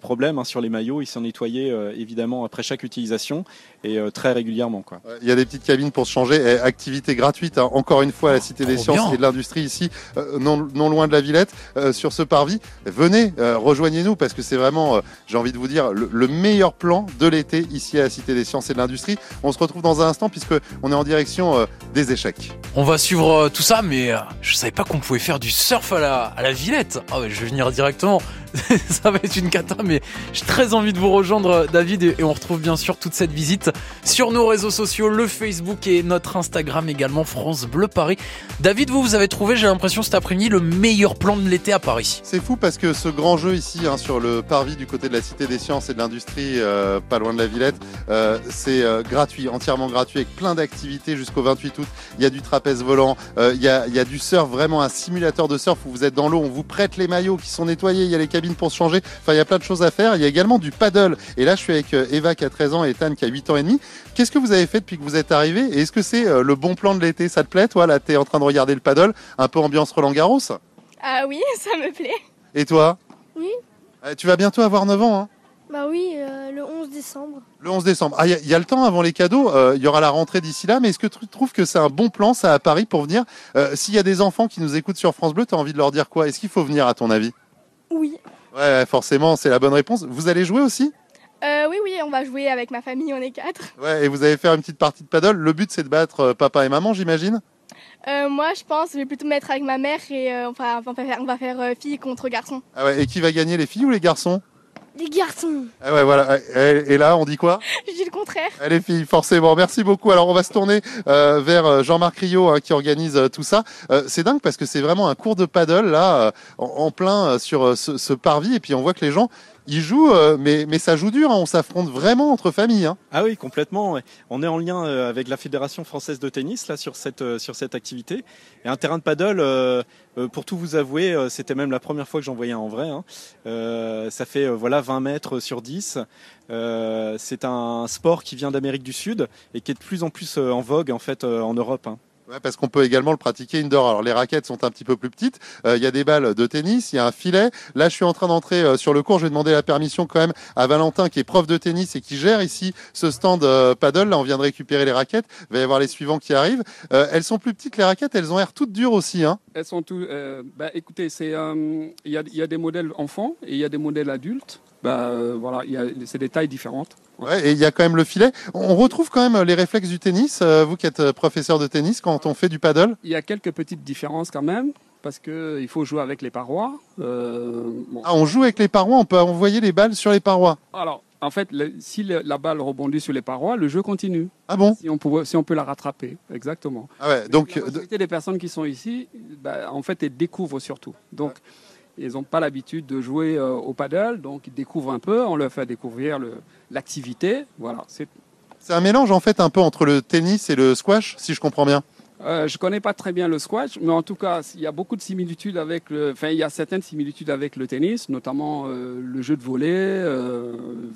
problème hein, sur les maillots. Ils sont nettoyés évidemment après chaque utilisation et euh, très régulièrement. Quoi. Il y a des petites cabines pour se changer. Activité gratuite, hein, encore une fois, à la Cité des Sciences bien. et de l'Industrie ici, euh, non, non loin de la Villette, euh, sur ce parvis. Venez, euh, rejoignez-nous parce que c'est vraiment, euh, j'ai envie de vous dire, le, le meilleur plan de l'été ici à la Cité des Sciences et de l'Industrie. On se retrouve dans un instant puisque on est en direction euh, des échecs. On va suivre euh, tout ça, mais euh, je savais pas qu'on pouvait faire du surf à la, à la Villette. Ah ouais, je vais venir directement. *laughs* ça va être une cata, mais j'ai très envie de vous rejoindre, David, et, on retrouve bien sûr toute cette visite sur nos réseaux sociaux, le Facebook et notre Instagram également, France Bleu Paris. David, vous, vous avez trouvé, j'ai l'impression cet après-midi, le meilleur plan de l'été à Paris. C'est fou parce que ce grand jeu ici, hein, sur le parvis du côté de la Cité des Sciences et de l'Industrie, euh, pas loin de la Villette, euh, c'est euh, gratuit, entièrement gratuit, avec plein d'activités jusqu'au 28 août. Il y a du trapèze volant, il, y a, il y a du surf, vraiment un simulateur de surf où vous êtes dans l'eau, on vous prête les maillots qui sont nettoyés, il y a les pour se changer. Enfin, il y a plein de choses à faire. Il y a également du paddle. Et là, je suis avec euh, Eva qui a 13 ans et Tan qui a 8 ans et demi. Qu'est-ce que vous avez fait depuis que vous êtes arrivé? Et est-ce que c'est euh, le bon plan de l'été? Ça te plaît, toi? Là, t'es en train de regarder le paddle, un peu ambiance Roland Garros. Ah oui, *laughs* ça me plaît. Et toi? Oui. Euh, Tu vas bientôt avoir 9 ans, hein Bah oui, euh, le 11 décembre. Le 11 décembre. Ah, il y, a- il y a le temps avant les cadeaux. euh, Il y aura la rentrée d'ici là. Mais est-ce que tu trouves que c'est un bon plan, ça, à Paris, pour venir? Euh, S'il y a des enfants qui nous écoutent sur France Bleu, tu as envie de leur dire quoi? Est-ce qu'il faut venir, à ton avis? Oui. Ouais, forcément, c'est la bonne réponse. Vous allez jouer aussi? Euh, oui, oui, on va jouer avec ma famille, on est quatre. Ouais, et vous allez faire une petite partie de paddle. Le but, c'est de battre euh, papa et maman, j'imagine? Euh, moi, je pense, je vais plutôt me mettre avec ma mère et euh, enfin, on va faire, on va faire euh, fille contre garçon. ah ouais, Et qui va gagner, les filles ou les garçons? Les garçons Ah ouais, voilà. Et, et là, on dit quoi *laughs* Je dis le contraire. Ah, Les filles, forcément. Merci beaucoup. Alors, on va se tourner euh, vers euh, Jean-Marc Rio hein, qui organise euh, tout ça. Euh, c'est dingue parce que c'est vraiment un cours de paddle là, en, en plein sur ce, ce parvis. Et puis, on voit que les gens, ils jouent, euh, mais, ça joue dur. hein. On s'affronte vraiment entre familles. Hein. Ah oui, complètement. On est en lien euh, avec la Fédération française de tennis là sur cette euh, sur cette activité. Et un terrain de paddle, pour tout vous avouer, c'était même la première fois que j'en voyais un en vrai. hein. Ça fait voilà 20 mètres sur 10. Euh, c'est un sport qui vient d'Amérique du Sud et qui est de plus en plus en vogue en fait en Europe. Parce qu'on peut également le pratiquer indoor. Alors les raquettes sont un petit peu plus petites. Euh, Il y a des balles de tennis, il y a un filet. Là, je suis en train d'entrer euh, sur le cours. Je vais demander la permission quand même à Valentin, qui est prof de tennis et qui gère ici ce stand euh, paddle. Là, on vient de récupérer les raquettes. Il va y avoir les suivants qui arrivent. Elles sont plus petites les raquettes. Elles ont l'air toutes dures aussi. Hein. Elles sont tout. euh, bah, écoutez, c'est il y a des modèles enfants et il y a des modèles adultes. Bah, euh, voilà, il y a- c'est des tailles différentes. Ouais, et il y a quand même le filet. On retrouve quand même les réflexes du tennis. euh, vous qui êtes euh, professeur de tennis, quand on fait du paddle. Il y a quelques petites différences quand même parce que il faut jouer avec les parois. Euh, bon. Ah, on joue avec les parois. On peut envoyer les balles sur les parois. Alors, en fait, le- si le- la balle rebondit sur les parois, le jeu continue. Ah bon? Si on peut, si on peut la rattraper, exactement. Ah ouais. Donc la majorité des personnes qui sont ici, bah, en fait, elles découvrent surtout. Donc, ils n'ont pas l'habitude de jouer euh, au paddle, donc ils découvrent un peu. On leur fait découvrir l'activité. Voilà. C'est un mélange en fait un peu entre le tennis et le squash, si je comprends bien. Euh, je connais pas très bien le squash, mais en tout cas, il y a beaucoup de similitudes avec le. Enfin, il y a certaines similitudes avec le tennis, notamment euh, le jeu de volet, euh,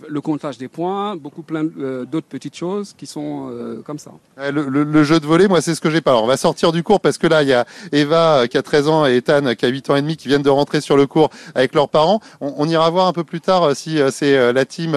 le comptage des points, beaucoup plein d'autres petites choses qui sont comme ça. Le, jeu de volet, moi, c'est ce que j'ai pas. Alors, on va sortir du cours parce que là, il y a Eva qui a 13 ans et Ethan qui a 8 ans et demi qui viennent de rentrer sur le cours avec leurs parents. On, ira voir un peu plus tard si c'est la team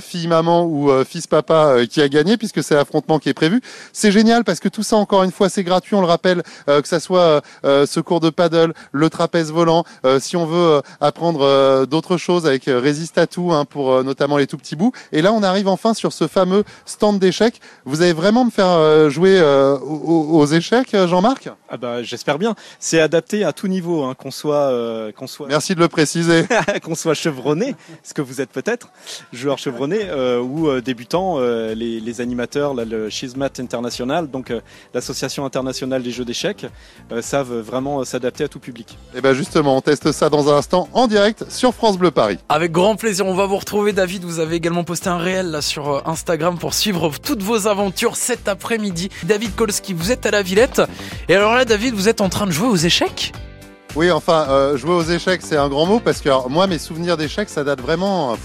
fille-maman ou fils-papa qui a gagné puisque c'est l'affrontement qui est prévu. C'est génial parce que tout ça, encore une fois, c'est gratuit, on le rappelle, euh, que ça soit euh, ce cours de paddle, le trapèze volant, euh, si on veut euh, apprendre euh, d'autres choses avec euh, Résiste à tout, hein, pour euh, notamment les tout petits bouts. Et là, on arrive enfin sur ce fameux stand d'échecs. Vous allez vraiment me faire euh, jouer euh, aux, aux échecs, euh, Jean-Marc? Ah bah, j'espère bien. C'est adapté à tout niveau, hein, qu'on soit, euh, qu'on soit, Merci de le préciser. *laughs* qu'on soit chevronné, ce que vous êtes peut-être, joueur chevronné euh, ou euh, débutant, euh, les, les animateurs, là, le Schismat International, donc euh, internationale des jeux d'échecs, euh, savent vraiment euh, s'adapter à tout public. Et ben justement, on teste ça dans un instant en direct sur France Bleu Paris. Avec grand plaisir, on va vous retrouver David. Vous avez également posté un réel là sur euh, Instagram pour suivre toutes vos aventures cet après-midi. David Kolski, vous êtes à la Villette. Et alors là, David, vous êtes en train de jouer aux échecs? Oui, enfin, euh, jouer aux échecs, c'est un grand mot parce que alors, moi, mes souvenirs d'échecs, ça date vraiment,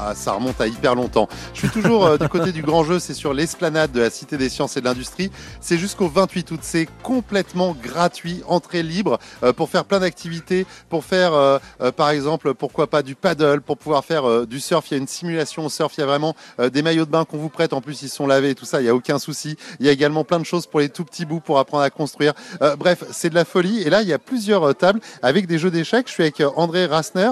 ah, ça remonte à hyper longtemps. Je suis toujours euh, du côté du grand jeu, c'est sur l'esplanade de la Cité des Sciences et de l'Industrie. C'est jusqu'au 28 août, c'est complètement gratuit, entrée libre euh, pour faire plein d'activités, pour faire, euh, par exemple, pourquoi pas du paddle, pour pouvoir faire du surf. Il y a une simulation au surf, il y a vraiment des maillots de bain qu'on vous prête. En plus, ils sont lavés et tout ça, il y a aucun souci. Il y a également plein de choses pour les tout petits bouts pour apprendre à construire. Bref, c'est de la folie. Et là, il y a plusieurs tables avec des jeux d'échecs. Je suis avec André Rassner,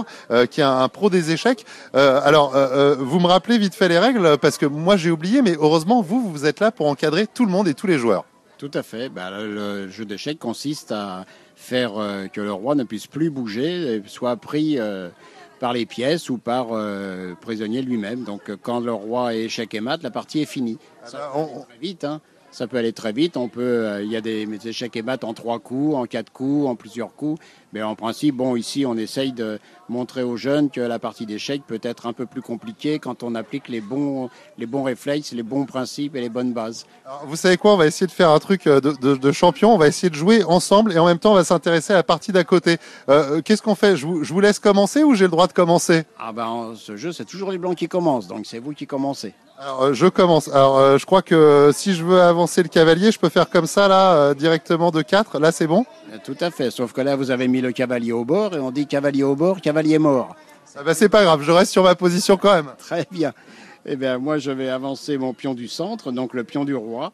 qui est un, un pro des échecs. Euh, alors, euh, euh, vous me rappelez vite fait les règles parce que moi j'ai oublié, mais heureusement vous, vous êtes là pour encadrer tout le monde et tous les joueurs. Tout à fait. Bah, le, jeu d'échecs consiste à faire euh, que le roi ne puisse plus bouger, soit pris euh, par les pièces ou par prisonnier lui-même. Donc quand le roi est échec et mat, la partie est finie. Ça bah, peut aller très vite. hein. Ça peut aller très vite. On peut, il y a des échecs et mat en trois coups, en quatre coups, en plusieurs coups. Mais en principe, bon, ici, on essaye de montrer aux jeunes que la partie d'échecs peut être un peu plus compliquée quand on applique les bons, les bons réflexes, les bons principes et les bonnes bases. Alors, vous savez quoi On va essayer de faire un truc euh, de, de, de champion. On va essayer de jouer ensemble et en même temps, on va s'intéresser à la partie d'à côté. Euh, Qu'est-ce qu'on fait? Je vous, je vous laisse commencer ou j'ai le droit de commencer? Ah ben, ce jeu, c'est toujours les blancs qui commencent, donc c'est vous qui commencez. Alors, euh, je commence. Alors, euh, je crois que si je veux avancer le cavalier, je peux faire comme ça, là, euh, directement de 4. Là, c'est bon? Euh, Tout à fait, sauf que là, vous avez mis le cavalier au bord, et on dit cavalier au bord, cavalier mort. ah bah, C'est pas grave, je reste sur ma position quand même. Très bien. Eh bien, moi, je vais avancer mon pion du centre, donc le pion du roi.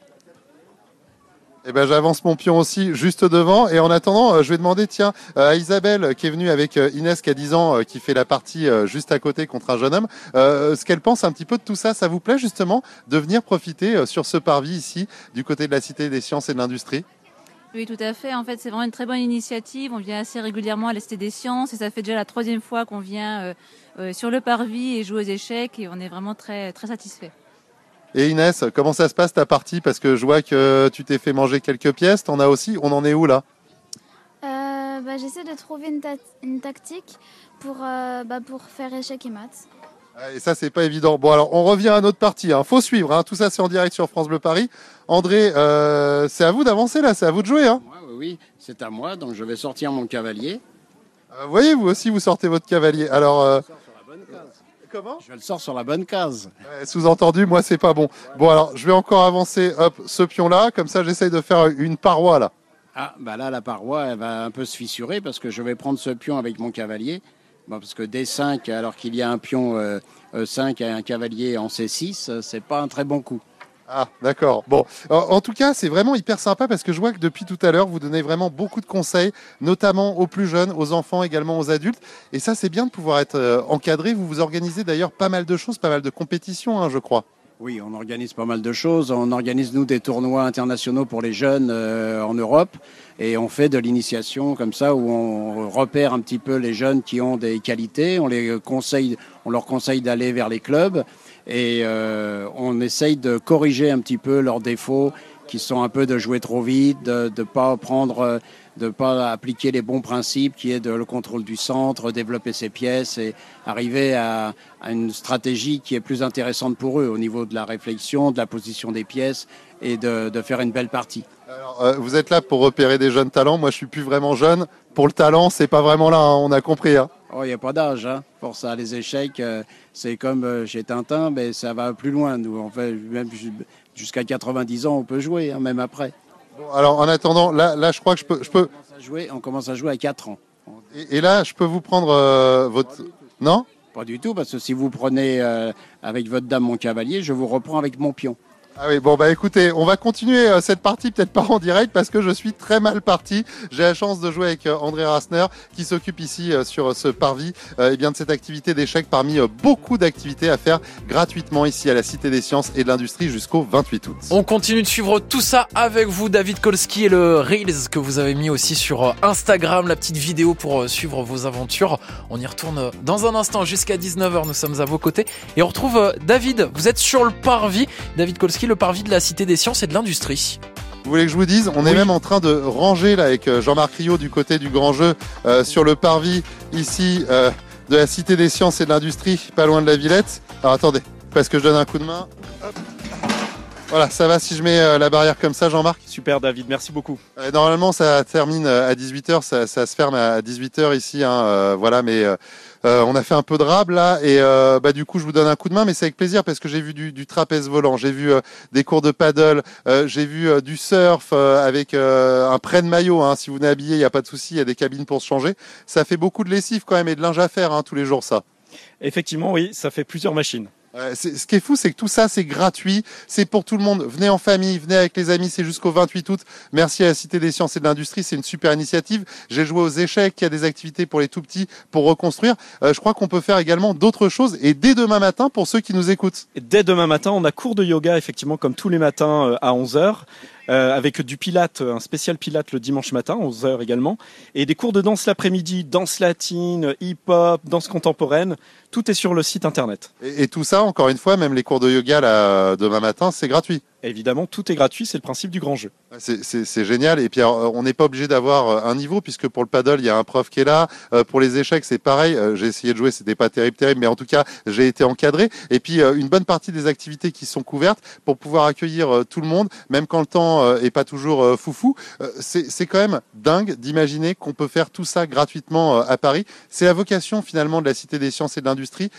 Eh ben, j'avance mon pion aussi juste devant. Et en attendant, euh, je vais demander, tiens, euh, à Isabelle, qui est venue avec euh, Inès, qui a 10 ans, qui fait la partie juste à côté contre un jeune homme, euh, ce qu'elle pense un petit peu de tout ça. Ça vous plaît justement de venir profiter sur ce parvis ici, du côté de la Cité des Sciences et de l'Industrie? Oui, tout à fait. En fait, c'est vraiment une très bonne initiative. On vient assez régulièrement à la Cité des Sciences et ça fait déjà la troisième fois qu'on vient euh, euh, sur le parvis et jouer aux échecs et on est vraiment très, très satisfait. Et Inès, comment ça se passe ta partie? Parce que je vois que tu t'es fait manger quelques pièces. T'en as aussi. On en est où là? Euh, bah, J'essaie de trouver une, ta- une tactique pour, euh, bah, pour faire échec et maths. Ah, Et ça, c'est pas évident. Bon, alors, on revient à notre partie. Hein. Faut suivre. Hein. Tout ça, c'est en direct sur France Bleu Paris. André, euh, c'est à vous d'avancer là. C'est à vous de jouer. Hein. Oui, oui, c'est à moi, donc je vais sortir mon cavalier. Euh, Vous voyez, vous aussi, vous sortez votre cavalier. Alors, euh, Comment Je le sors sur la bonne case. ouais, sous-entendu, moi, c'est pas bon. Bon, alors, je vais encore avancer, hop, ce pion-là. Comme ça, j'essaye de faire une paroi là. Ah, bah là, la paroi, elle va un peu se fissurer parce que je vais prendre ce pion avec mon cavalier. Bon, parce que D5, alors qu'il y a un pion euh, E5 et un cavalier en C6, euh, c'est pas un très bon coup. Ah, d'accord. Bon, en, tout cas, c'est vraiment hyper sympa parce que je vois que depuis tout à l'heure, vous donnez vraiment beaucoup de conseils, notamment aux plus jeunes, aux enfants, également aux adultes. Et ça, c'est bien de pouvoir être euh, encadré. Vous vous organisez d'ailleurs pas mal de choses, pas mal de compétitions, hein, je crois. Oui, on organise pas mal de choses. On organise, nous, des tournois internationaux pour les jeunes euh, en Europe. Et on fait de l'initiation comme ça, où on repère un petit peu les jeunes qui ont des qualités. On, les conseille, on leur conseille d'aller vers les clubs. Et euh, on essaye de corriger un petit peu leurs défauts, qui sont un peu de jouer trop vite, de ne pas prendre... de pas appliquer les bons principes qui est de le contrôle du centre, développer ses pièces et arriver à, à une stratégie qui est plus intéressante pour eux au niveau de la réflexion, de la position des pièces et de, de faire une belle partie. Alors, euh, vous êtes là pour repérer des jeunes talents. Moi, je suis plus vraiment jeune. Pour le talent, c'est pas vraiment là. hein, on a compris. hein. Oh, il n'y a pas d'âge hein, pour ça. Les échecs, euh, c'est comme euh, chez Tintin, mais ça va plus loin. Nous, on fait même ju- jusqu'à 90 ans, on peut jouer, hein, même après. Alors, en attendant, là, là, je crois que je peux, je peux. On commence à jouer, on commence à jouer à 4 ans. Et, et là, je peux vous prendre euh, votre. Non? Pas du tout, parce que si vous prenez euh, avec votre dame mon cavalier, je vous reprends avec mon pion. Ah oui, bon bah écoutez, on va continuer euh, cette partie peut-être pas en direct parce que je suis très mal parti. J'ai la chance de jouer avec euh, André Rasner qui s'occupe ici euh, sur ce parvis et bien de cette activité d'échecs parmi beaucoup d'activités à faire gratuitement ici à la Cité des Sciences et de l'Industrie jusqu'au 28 août. On continue de suivre tout ça avec vous David Kolski et le Reels que vous avez mis aussi sur Instagram, la petite vidéo pour suivre vos aventures. On y retourne dans un instant jusqu'à 19h, nous sommes à vos côtés et on retrouve David, vous êtes sur le parvis. David Kolski le parvis de la Cité des Sciences et de l'Industrie. Vous voulez que je vous dise On est même en train de ranger là avec euh, Jean-Marc Rio du côté du grand jeu euh, sur le parvis ici euh, de la Cité des Sciences et de l'Industrie, pas loin de la Villette. Alors attendez, parce que je donne un coup de main. Voilà, ça va si je mets la barrière comme ça, Jean-Marc? Super, David, merci beaucoup. normalement, ça termine à 18h, ça, se ferme à 18h ici. Hein, voilà, mais euh, on a fait un peu de rab là et euh, bah du coup je vous donne un coup de main mais c'est avec plaisir parce que j'ai vu du, trapèze volant, j'ai vu euh, des cours de paddle, j'ai vu du surf avec un prêt de maillot. Hein. Si vous venez habillé, il n'y a pas de souci, il y a des cabines pour se changer. Ça fait beaucoup de lessive quand même et de linge à faire hein, tous les jours ça. Effectivement oui, ça fait plusieurs machines ce qui est fou, c'est que tout ça, c'est gratuit, c'est pour tout le monde. Venez en famille, venez avec les amis, c'est jusqu'au 28 août. Merci à la Cité des Sciences et de l'Industrie, c'est une super initiative. J'ai joué aux échecs, il y a des activités pour les tout petits pour reconstruire. Euh, je crois qu'on peut faire également d'autres choses et dès demain matin pour ceux qui nous écoutent. dès demain matin, on a cours de yoga effectivement comme tous les matins euh, à 11h. Euh, avec du pilate, un spécial pilate le dimanche matin, 11h également, et des cours de danse l'après-midi, danse latine, hip-hop, danse contemporaine. Tout est sur le site internet. Et, et, tout ça, encore une fois, même les cours de yoga là, demain matin, c'est gratuit évidemment, tout est gratuit, c'est le principe du grand jeu. C'est génial. Et puis, on n'est pas obligé d'avoir euh, un niveau, puisque pour le paddle, il y a un prof qui est là. Euh, pour les échecs, c'est pareil. Euh, j'ai essayé de jouer, c'était pas terrible, terrible, mais en tout cas, j'ai été encadré. Et puis, une bonne partie des activités qui sont couvertes pour pouvoir accueillir tout le monde, même quand le temps est pas toujours foufou. c'est quand même dingue d'imaginer qu'on peut faire tout ça gratuitement à Paris. C'est la vocation finalement de la Cité des Sciences et de l'Industrie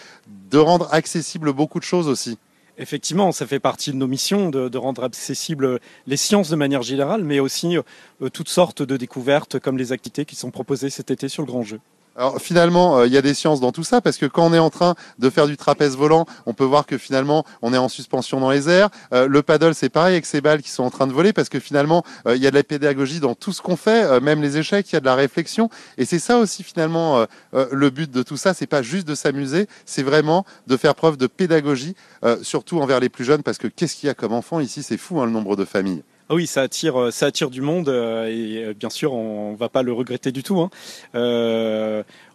de rendre accessible beaucoup de choses aussi. Effectivement, ça fait partie de nos missions de, rendre accessibles les sciences de manière générale, mais aussi euh, toutes sortes de découvertes comme les activités qui sont proposées cet été sur le Grand Jeu. Alors finalement, euh, il y a des sciences dans tout ça parce que quand on est en train de faire du trapèze volant, on peut voir que finalement on est en suspension dans les airs. Euh, le paddle, c'est pareil avec ces balles qui sont en train de voler parce que finalement euh, il y a de la pédagogie dans tout ce qu'on fait, même les échecs, il y a de la réflexion. Et c'est ça aussi finalement le but de tout ça, c'est pas juste de s'amuser, c'est vraiment de faire preuve de pédagogie, surtout envers les plus jeunes parce que qu'est-ce qu'il y a comme enfants ici, c'est fou hein, le nombre de familles. Ah oui, ça attire, euh, ça attire du monde euh, et euh, bien sûr, on ne va pas le regretter du tout. Hein.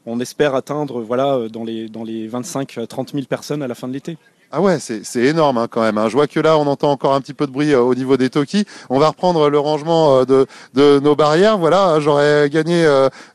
on espère atteindre voilà, dans les, dans les 25-30 000 personnes à la fin de l'été. Ah ouais, c'est énorme hein, quand même. Hein. Je vois que là, on entend encore un petit peu de bruit au niveau des Toki. On va reprendre le rangement de, nos barrières. Voilà, j'aurais gagné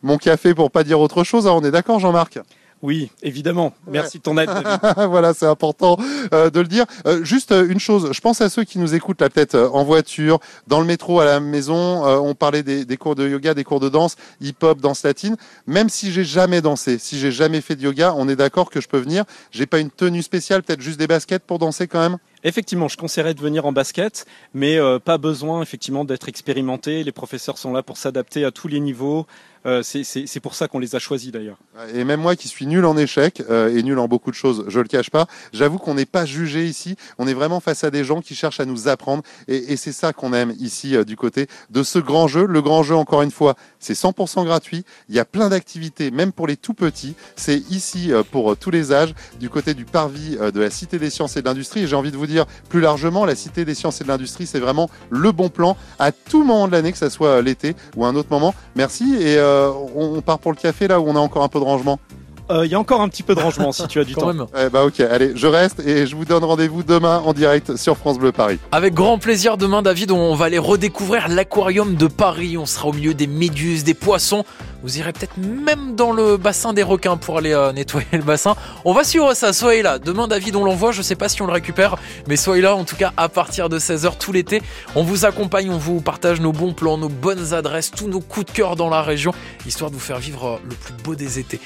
mon café pour pas dire autre chose. on est d'accord, Jean-Marc? Oui, évidemment. Merci de ton aide. *laughs* voilà, c'est important euh, de le dire. Euh, juste euh, une chose, je pense à ceux qui nous écoutent là peut-être en voiture, dans le métro, à la maison. on parlait des, cours de yoga, des cours de danse, hip-hop, danse latine. Même si j'ai jamais dansé, si j'ai jamais fait de yoga, on est d'accord que je peux venir. J'ai pas une tenue spéciale, peut-être juste des baskets pour danser quand même? Effectivement, je conseillerais de venir en basket, mais pas besoin effectivement d'être expérimenté. Les professeurs sont là pour s'adapter à tous les niveaux, c'est pour ça qu'on les a choisis d'ailleurs. Et même moi qui suis nul en échec euh, et nul en beaucoup de choses, je le cache pas, j'avoue qu'on n'est pas jugé ici. On est vraiment face à des gens qui cherchent à nous apprendre et, c'est ça qu'on aime ici euh, du côté de ce grand jeu. Le grand jeu, encore une fois, c'est 100% gratuit. Il y a plein d'activités, même pour les tout petits. C'est ici pour tous les âges, du côté du parvis de la Cité des Sciences et de l'Industrie. J'ai envie de vous dire plus largement, la Cité des Sciences et de l'Industrie, c'est vraiment le bon plan à tout moment de l'année, que ce soit l'été ou un autre moment. Merci et euh, on part pour le café là où on a encore un peu de rangement? Il euh, y a encore un petit peu de rangement si tu as du *laughs* temps. Eh bah ok, allez, je reste et je vous donne rendez-vous demain en direct sur France Bleu Paris. Avec grand plaisir demain David, on va aller redécouvrir l'aquarium de Paris. On sera au milieu des méduses, des poissons. Vous irez peut-être même dans le bassin des requins pour aller euh, nettoyer le bassin. On va suivre ça, soyez là. Demain David, on l'envoie, je sais pas si on le récupère, mais soyez là en tout cas à partir de 16h tout l'été. On vous accompagne, on vous partage nos bons plans, nos bonnes adresses, tous nos coups de cœur dans la région, histoire de vous faire vivre euh, le plus beau des étés.